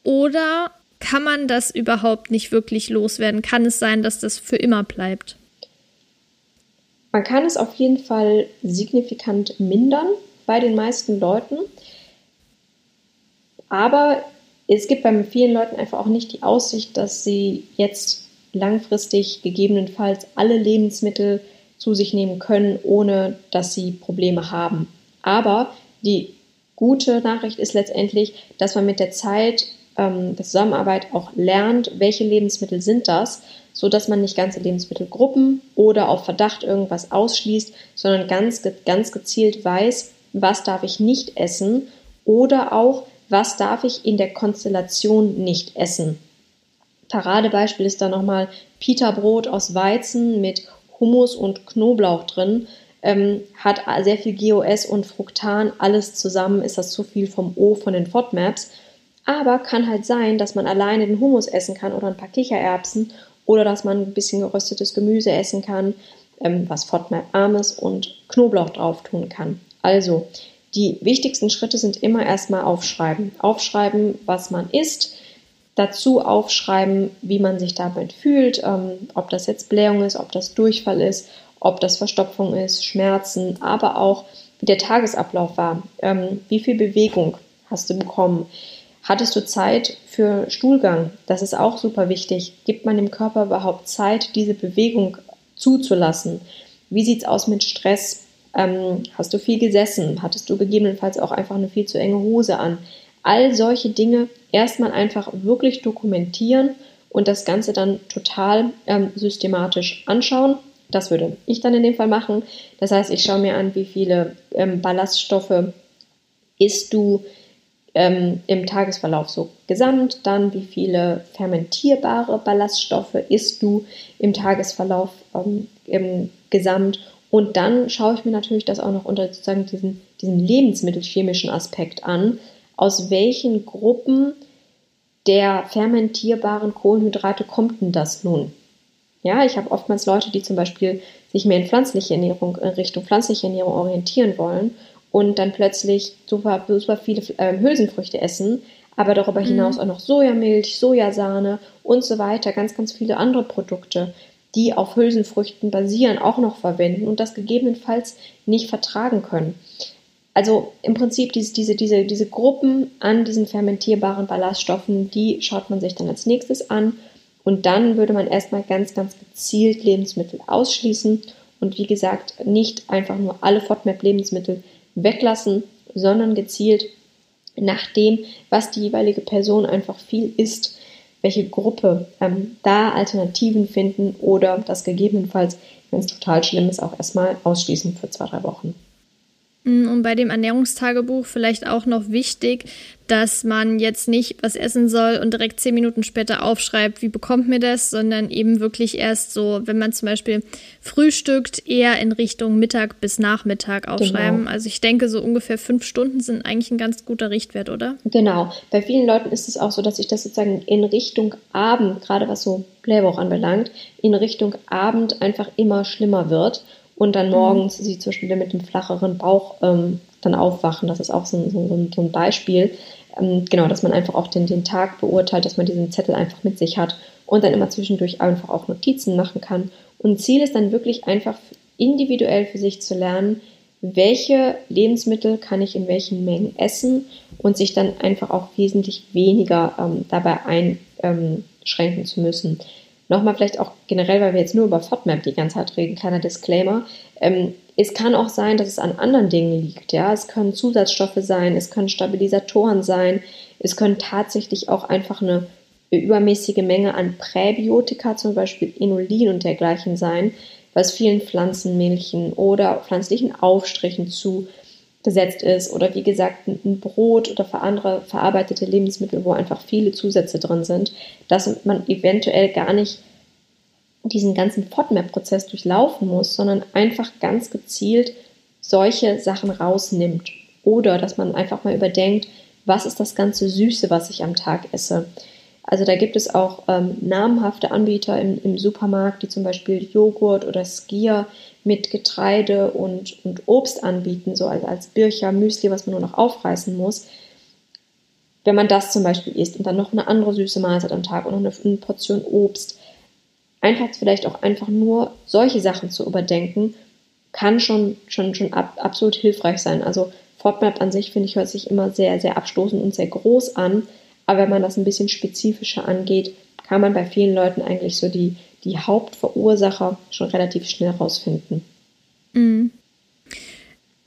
A: oder kann man das überhaupt nicht wirklich loswerden? Kann es sein, dass das für immer bleibt?
B: Man kann es auf jeden Fall signifikant mindern bei den meisten Leuten. Aber es gibt bei vielen Leuten einfach auch nicht die Aussicht, dass sie jetzt langfristig gegebenenfalls alle Lebensmittel zu sich nehmen können, ohne dass sie Probleme haben. Aber die gute Nachricht ist letztendlich, dass man mit der Zeit ähm, der Zusammenarbeit auch lernt, welche Lebensmittel sind das, so dass man nicht ganze Lebensmittelgruppen oder auf Verdacht irgendwas ausschließt, sondern ganz, ganz gezielt weiß, was darf ich nicht essen oder auch, was darf ich in der Konstellation nicht essen. Paradebeispiel ist da nochmal Pita-Brot aus Weizen mit Hummus und Knoblauch drin. Ähm, hat sehr viel GOS und Fructan, alles zusammen ist das zu viel vom O von den FODMAPs. Aber kann halt sein, dass man alleine den Hummus essen kann oder ein paar Kichererbsen oder dass man ein bisschen geröstetes Gemüse essen kann, ähm, was FODMAP-arm ist und Knoblauch drauf tun kann. Also, die wichtigsten Schritte sind immer erstmal aufschreiben. Aufschreiben, was man isst, dazu aufschreiben, wie man sich damit fühlt, ähm, ob das jetzt Blähung ist, ob das Durchfall ist, ob das Verstopfung ist, Schmerzen, aber auch wie der Tagesablauf war, ähm, wie viel Bewegung hast du bekommen, hattest du Zeit für Stuhlgang, das ist auch super wichtig, gibt man dem Körper überhaupt Zeit, diese Bewegung zuzulassen, wie sieht es aus mit Stress, ähm, hast du viel gesessen, hattest du gegebenenfalls auch einfach eine viel zu enge Hose an, all solche Dinge erstmal einfach wirklich dokumentieren und das Ganze dann total ähm, systematisch anschauen. Das würde ich dann in dem Fall machen. Das heißt, ich schaue mir an, wie viele ähm, Ballaststoffe isst du ähm, im Tagesverlauf so gesamt, dann wie viele fermentierbare Ballaststoffe isst du im Tagesverlauf ähm, im Gesamt und dann schaue ich mir natürlich das auch noch unter sozusagen diesen, diesen lebensmittelchemischen Aspekt an aus welchen Gruppen der fermentierbaren Kohlenhydrate kommt denn das nun? Ja, ich habe oftmals Leute, die zum Beispiel sich mehr in pflanzliche Ernährung, in Richtung pflanzliche Ernährung orientieren wollen und dann plötzlich super, super viele äh, Hülsenfrüchte essen, aber darüber mhm. hinaus auch noch Sojamilch, Sojasahne und so weiter, ganz, ganz viele andere Produkte, die auf Hülsenfrüchten basieren, auch noch verwenden und das gegebenenfalls nicht vertragen können. Also im Prinzip diese, diese, diese, diese Gruppen an diesen fermentierbaren Ballaststoffen, die schaut man sich dann als nächstes an. Und dann würde man erstmal ganz, ganz gezielt Lebensmittel ausschließen und wie gesagt nicht einfach nur alle FODMAP-Lebensmittel weglassen, sondern gezielt nach dem, was die jeweilige Person einfach viel isst, welche Gruppe ähm, da Alternativen finden oder das gegebenenfalls, wenn es total schlimm ist, auch erstmal ausschließen für zwei, drei Wochen.
A: Mm, und bei dem Ernährungstagebuch vielleicht auch noch wichtig, dass man jetzt nicht was essen soll und direkt zehn Minuten später aufschreibt, wie bekommt mir das, sondern eben wirklich erst so, wenn man zum Beispiel frühstückt, eher in Richtung Mittag bis Nachmittag aufschreiben. Genau. Also ich denke, so ungefähr fünf Stunden sind eigentlich ein ganz guter Richtwert, oder?
B: Genau. Bei vielen Leuten ist es auch so, dass sich das sozusagen in Richtung Abend, gerade was so Blähbauch anbelangt, in Richtung Abend einfach immer schlimmer wird und dann mhm. morgens mhm. sie zum Beispiel mit dem flacheren Bauch ähm, dann aufwachen. Das ist auch so, so, so ein Beispiel. Ähm, genau, dass man einfach auch den, den Tag beurteilt, dass man diesen Zettel einfach mit sich hat und dann immer zwischendurch einfach auch Notizen machen kann. Und Ziel ist dann wirklich einfach individuell für sich zu lernen, welche Lebensmittel kann ich in welchen Mengen essen und sich dann einfach auch wesentlich weniger ähm, dabei einschränken zu müssen. Nochmal vielleicht auch generell, weil wir jetzt nur über FODMAP die ganze Zeit reden, kleiner Disclaimer. Ähm, es kann auch sein, dass es an anderen Dingen liegt. Ja, es können Zusatzstoffe sein, es können Stabilisatoren sein, es können tatsächlich auch einfach eine übermäßige Menge an Präbiotika, zum Beispiel Inulin und dergleichen sein, was vielen Pflanzenmilchen oder pflanzlichen Aufstrichen zu gesetzt ist oder wie gesagt ein Brot oder für andere verarbeitete Lebensmittel, wo einfach viele Zusätze drin sind, dass man eventuell gar nicht diesen ganzen FODMAP-Prozess durchlaufen muss, sondern einfach ganz gezielt solche Sachen rausnimmt. Oder dass man einfach mal überdenkt, was ist das ganze Süße, was ich am Tag esse. Also da gibt es auch ähm, namhafte Anbieter im, im, Supermarkt, die zum Beispiel Joghurt oder Skier mit Getreide und, und Obst anbieten, so als, als Bircher, Müsli, was man nur noch aufreißen muss. Wenn man das zum Beispiel isst und dann noch eine andere süße Mahlzeit am Tag und noch eine, eine Portion Obst, einfach vielleicht auch einfach nur solche Sachen zu überdenken kann schon, schon, schon ab, absolut hilfreich sein. Also FODMAP an sich, finde ich, hört sich immer sehr, sehr abstoßend und sehr groß an. Aber wenn man das ein bisschen spezifischer angeht, kann man bei vielen Leuten eigentlich so die, die Hauptverursacher schon relativ schnell rausfinden.
A: Mhm.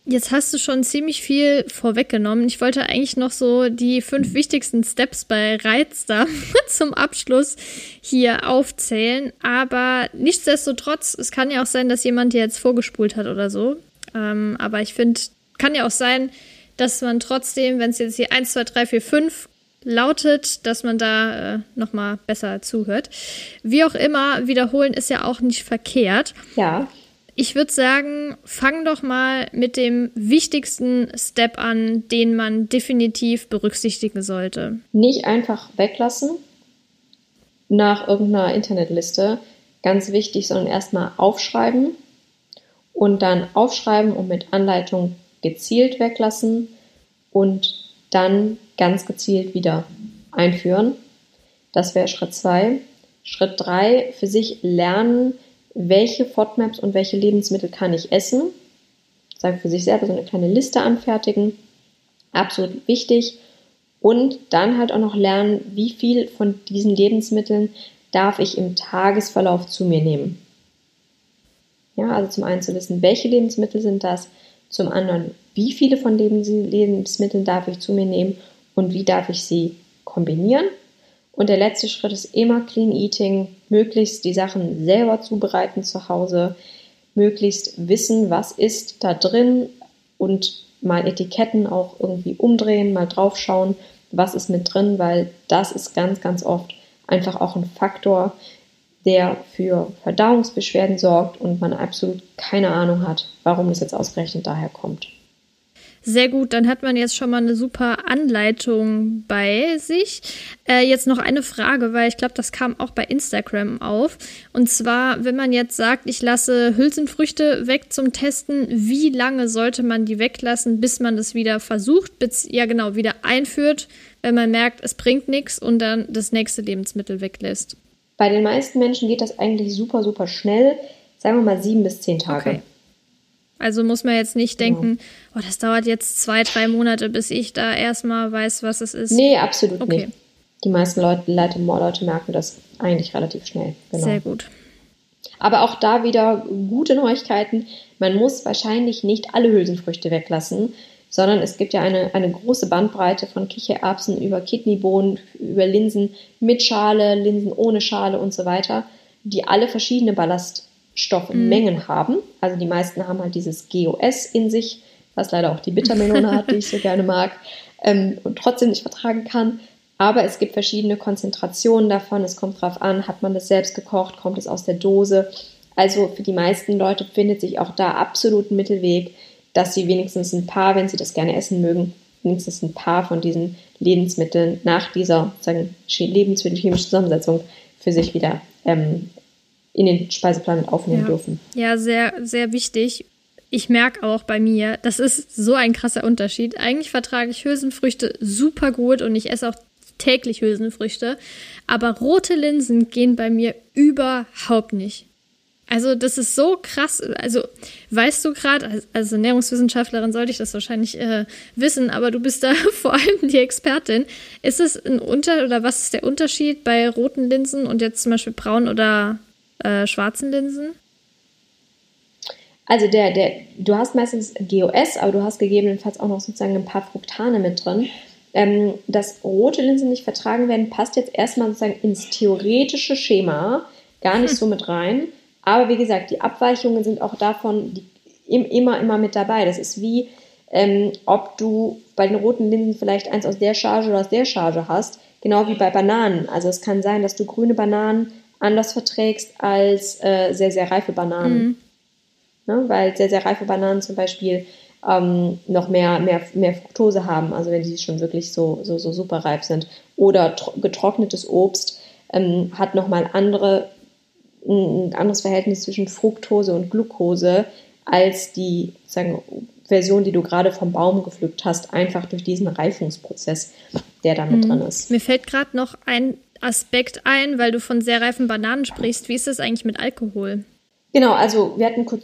A: Jetzt hast du schon ziemlich viel vorweggenommen. Ich wollte eigentlich noch so die fünf wichtigsten Steps bei Reizda zum Abschluss hier aufzählen. Aber nichtsdestotrotz, es kann ja auch sein, dass jemand dir jetzt vorgespult hat oder so. Ähm, aber ich finde, kann ja auch sein, dass man trotzdem, wenn es jetzt hier 1, 2, 3, 4, 5 lautet, dass man da äh, nochmal besser zuhört. Wie auch immer, wiederholen ist ja auch nicht verkehrt.
B: Ja.
A: Ich würde sagen, fang doch mal mit dem wichtigsten Step an, den man definitiv berücksichtigen sollte.
B: Nicht einfach weglassen nach irgendeiner Internetliste. Ganz wichtig, sondern erstmal aufschreiben und dann aufschreiben und mit Anleitung gezielt weglassen und dann ganz gezielt wieder einführen. Das wäre Schritt zwei. Schritt drei, für sich lernen, welche FODMAPs und welche Lebensmittel kann ich essen. Sagen für sich selber so eine kleine Liste anfertigen. Absolut wichtig. Und dann halt auch noch lernen, wie viel von diesen Lebensmitteln darf ich im Tagesverlauf zu mir nehmen. Ja, also zum einen zu wissen, welche Lebensmittel sind das, zum anderen, wie viele von diesen Lebensmitteln darf ich zu mir nehmen und wie darf ich sie kombinieren. Und der letzte Schritt ist immer Clean Eating, möglichst die Sachen selber zubereiten zu Hause, möglichst wissen, was ist da drin und mal Etiketten auch irgendwie umdrehen, mal draufschauen, was ist mit drin, weil das ist ganz, ganz oft einfach auch ein Faktor, der für Verdauungsbeschwerden sorgt und man absolut keine Ahnung hat, warum das jetzt ausgerechnet daher kommt.
A: Sehr gut, dann hat man jetzt schon mal eine super Anleitung bei sich. Äh, jetzt noch eine Frage, weil ich glaube, das kam auch bei Instagram auf. Und zwar, wenn man jetzt sagt, ich lasse Hülsenfrüchte weg zum Testen, wie lange sollte man die weglassen, bis man das wieder versucht, bis, ja genau, wieder einführt, wenn man merkt, es bringt nichts und dann das nächste Lebensmittel weglässt?
B: Bei den meisten Menschen geht das eigentlich super, super schnell. Sagen wir mal sieben bis zehn Tage. Okay.
A: Also muss man jetzt nicht genau. denken, oh, das dauert jetzt zwei, drei Monate, bis ich da erstmal weiß, was es ist.
B: Nee, absolut okay. nicht. Die meisten Leute, Leute, Leute merken das eigentlich relativ schnell.
A: Genau. Sehr gut.
B: Aber auch da wieder gute Neuigkeiten. Man muss wahrscheinlich nicht alle Hülsenfrüchte weglassen, sondern es gibt ja eine, eine große Bandbreite von Kichererbsen über Kidneybohnen, über Linsen mit Schale, Linsen ohne Schale und so weiter, die alle verschiedene Ballast Stoffmengen mhm. haben. Also die meisten haben halt dieses GOS in sich, was leider auch die Bittermelone hat, die ich so gerne mag ähm, und trotzdem nicht vertragen kann. Aber es gibt verschiedene Konzentrationen davon. Es kommt darauf an, hat man das selbst gekocht, kommt es aus der Dose. Also für die meisten Leute findet sich auch da absolut ein Mittelweg, dass sie wenigstens ein paar, wenn sie das gerne essen mögen, wenigstens ein paar von diesen Lebensmitteln nach dieser sagen, lebensmittelchemischen Zusammensetzung für sich wieder ähm, in den Speiseplan mit aufnehmen
A: ja.
B: dürfen.
A: Ja, sehr, sehr wichtig. Ich merke auch bei mir, das ist so ein krasser Unterschied. Eigentlich vertrage ich Hülsenfrüchte super gut und ich esse auch täglich Hülsenfrüchte. Aber rote Linsen gehen bei mir überhaupt nicht. Also das ist so krass. Also weißt du gerade, als Ernährungswissenschaftlerin sollte ich das wahrscheinlich äh, wissen, aber du bist da vor allem die Expertin. Ist es ein Unter oder was ist der Unterschied bei roten Linsen und jetzt zum Beispiel braun oder äh, schwarzen Linsen?
B: Also der, der, du hast meistens GOS, aber du hast gegebenenfalls auch noch sozusagen ein paar Fructane mit drin. Ähm, dass rote Linsen nicht vertragen werden, passt jetzt erstmal sozusagen ins theoretische Schema gar nicht hm. so mit rein. Aber wie gesagt, die Abweichungen sind auch davon die, immer, immer mit dabei. Das ist wie, ähm, ob du bei den roten Linsen vielleicht eins aus der Charge oder aus der Charge hast. Genau wie bei Bananen. Also es kann sein, dass du grüne Bananen anders verträgst als äh, sehr, sehr reife Bananen. Mhm. Ne? Weil sehr, sehr reife Bananen zum Beispiel ähm, noch mehr, mehr, mehr Fructose haben, also wenn die schon wirklich so, so, so super reif sind. Oder getrocknetes Obst ähm, hat nochmal andere, ein anderes Verhältnis zwischen Fructose und Glucose als die sagen, Version, die du gerade vom Baum gepflückt hast, einfach durch diesen Reifungsprozess, der da mit mhm. drin ist.
A: Mir fällt gerade noch ein Aspekt ein, weil du von sehr reifen Bananen sprichst. Wie ist das eigentlich mit Alkohol?
B: Genau, also wir hatten kurz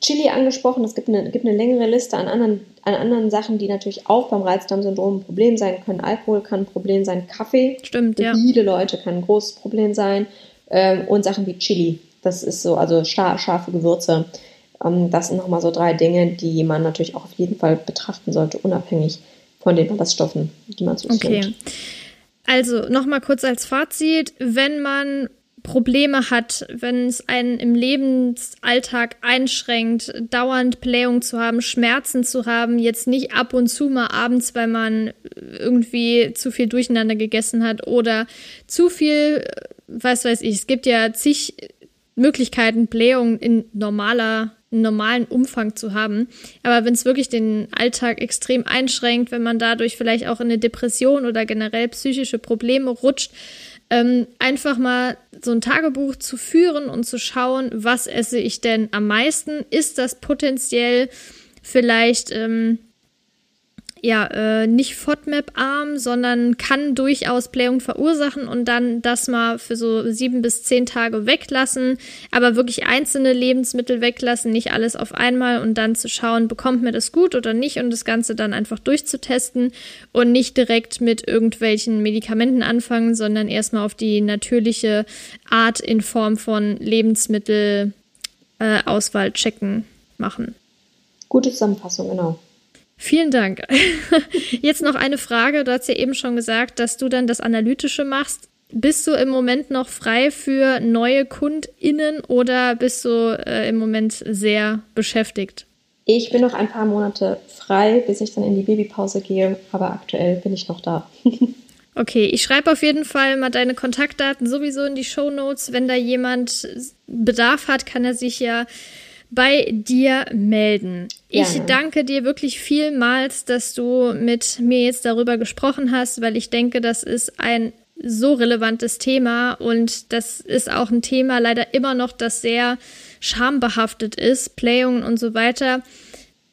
B: Chili angesprochen. Es gibt eine, gibt eine längere Liste an anderen, an anderen Sachen, die natürlich auch beim Reizdarmsyndrom ein Problem sein können. Alkohol kann ein Problem sein, Kaffee.
A: Stimmt,
B: Für
A: ja.
B: viele Leute kann ein großes Problem sein. Ähm, und Sachen wie Chili. Das ist so, also scharfe Gewürze. Ähm, das sind nochmal so drei Dinge, die man natürlich auch auf jeden Fall betrachten sollte, unabhängig von den Ballaststoffen, die man zu sich
A: Okay.
B: nimmt.
A: Also nochmal kurz als Fazit, wenn man Probleme hat, wenn es einen im Lebensalltag einschränkt, dauernd Blähung zu haben, Schmerzen zu haben, jetzt nicht ab und zu mal abends, weil man irgendwie zu viel durcheinander gegessen hat oder zu viel, was weiß ich, es gibt ja zig Möglichkeiten, Blähung in normaler einen normalen Umfang zu haben. Aber wenn es wirklich den Alltag extrem einschränkt, wenn man dadurch vielleicht auch in eine Depression oder generell psychische Probleme rutscht, ähm, einfach mal so ein Tagebuch zu führen und zu schauen, was esse ich denn am meisten? Ist das potenziell vielleicht ähm, ja äh, nicht FODMAP-arm, sondern kann durchaus Blähung verursachen und dann das mal für so sieben bis zehn Tage weglassen, aber wirklich einzelne Lebensmittel weglassen, nicht alles auf einmal und dann zu schauen, bekommt mir das gut oder nicht und das Ganze dann einfach durchzutesten und nicht direkt mit irgendwelchen Medikamenten anfangen, sondern erstmal auf die natürliche Art in Form von Lebensmittelauswahl äh, checken machen.
B: Gute Zusammenfassung, genau.
A: Vielen Dank. Jetzt noch eine Frage. Du hast ja eben schon gesagt, dass du dann das Analytische machst. Bist du im Moment noch frei für neue KundInnen oder bist du äh, im Moment sehr beschäftigt?
B: Ich bin noch ein paar Monate frei, bis ich dann in die Babypause gehe, aber aktuell bin ich noch da.
A: Okay, ich schreibe auf jeden Fall mal deine Kontaktdaten sowieso in die Show Notes. Wenn da jemand Bedarf hat, kann er sich ja bei dir melden. Ich
B: Gerne.
A: danke dir wirklich vielmals, dass du mit mir jetzt darüber gesprochen hast, weil ich denke, das ist ein so relevantes Thema und das ist auch ein Thema leider immer noch, das sehr schambehaftet ist, Playungen und so weiter.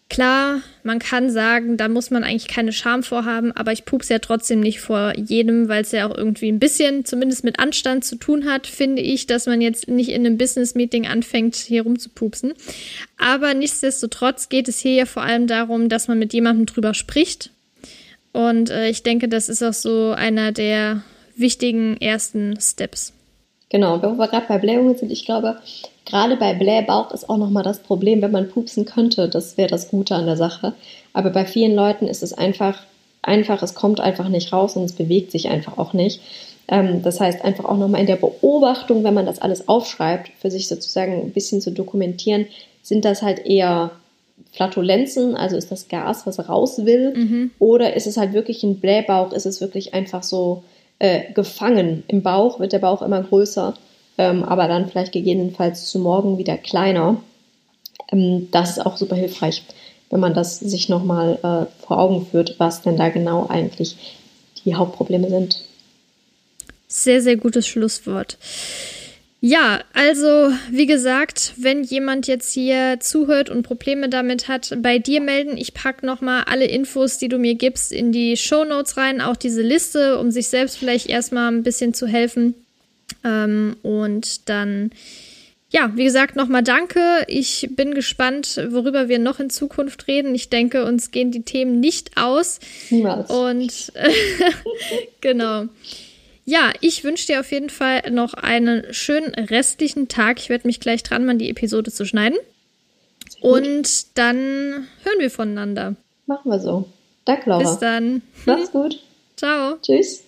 A: Klar, man kann sagen, da muss man eigentlich keine Scham vorhaben, aber ich pups ja trotzdem nicht vor jedem, weil es ja auch irgendwie ein bisschen, zumindest mit Anstand zu tun hat, finde ich, dass man jetzt nicht in einem Business-Meeting anfängt, hier rumzupupsen. Aber nichtsdestotrotz geht es hier ja vor allem darum, dass man mit jemandem drüber spricht. Und äh, ich denke, das ist auch so einer der wichtigen ersten Steps.
B: Genau, wo wir gerade bei Blähungen sind, ich glaube, gerade bei Blähbauch ist auch nochmal das Problem, wenn man pupsen könnte, das wäre das Gute an der Sache. Aber bei vielen Leuten ist es einfach, einfach, es kommt einfach nicht raus und es bewegt sich einfach auch nicht. Ähm, das heißt, einfach auch nochmal in der Beobachtung, wenn man das alles aufschreibt, für sich sozusagen ein bisschen zu dokumentieren, sind das halt eher Flatulenzen, also ist das Gas, was raus will,
A: Mhm.
B: oder ist es halt wirklich ein Blähbauch, ist es wirklich einfach so äh, gefangen im Bauch, wird der Bauch immer größer, ähm, aber dann vielleicht gegebenenfalls zu morgen wieder kleiner. Ähm, das ist auch super hilfreich, wenn man das sich nochmal äh, vor Augen führt, was denn da genau eigentlich die Hauptprobleme sind.
A: Sehr, sehr gutes Schlusswort. Ja, also wie gesagt, wenn jemand jetzt hier zuhört und Probleme damit hat, bei dir melden. Ich packe nochmal alle Infos, die du mir gibst, in die Show Notes rein, auch diese Liste, um sich selbst vielleicht erstmal ein bisschen zu helfen. Ähm, und dann, ja, wie gesagt, nochmal danke. Ich bin gespannt, worüber wir noch in Zukunft reden. Ich denke, uns gehen die Themen nicht aus.
B: Niemals.
A: Und genau. Ja, ich wünsche dir auf jeden Fall noch einen schönen restlichen Tag. Ich werde mich gleich dran machen, die Episode zu schneiden. Und dann hören wir voneinander.
B: Machen wir so. Danke, Laura.
A: Bis dann.
B: Mach's gut.
A: Ciao.
B: Tschüss.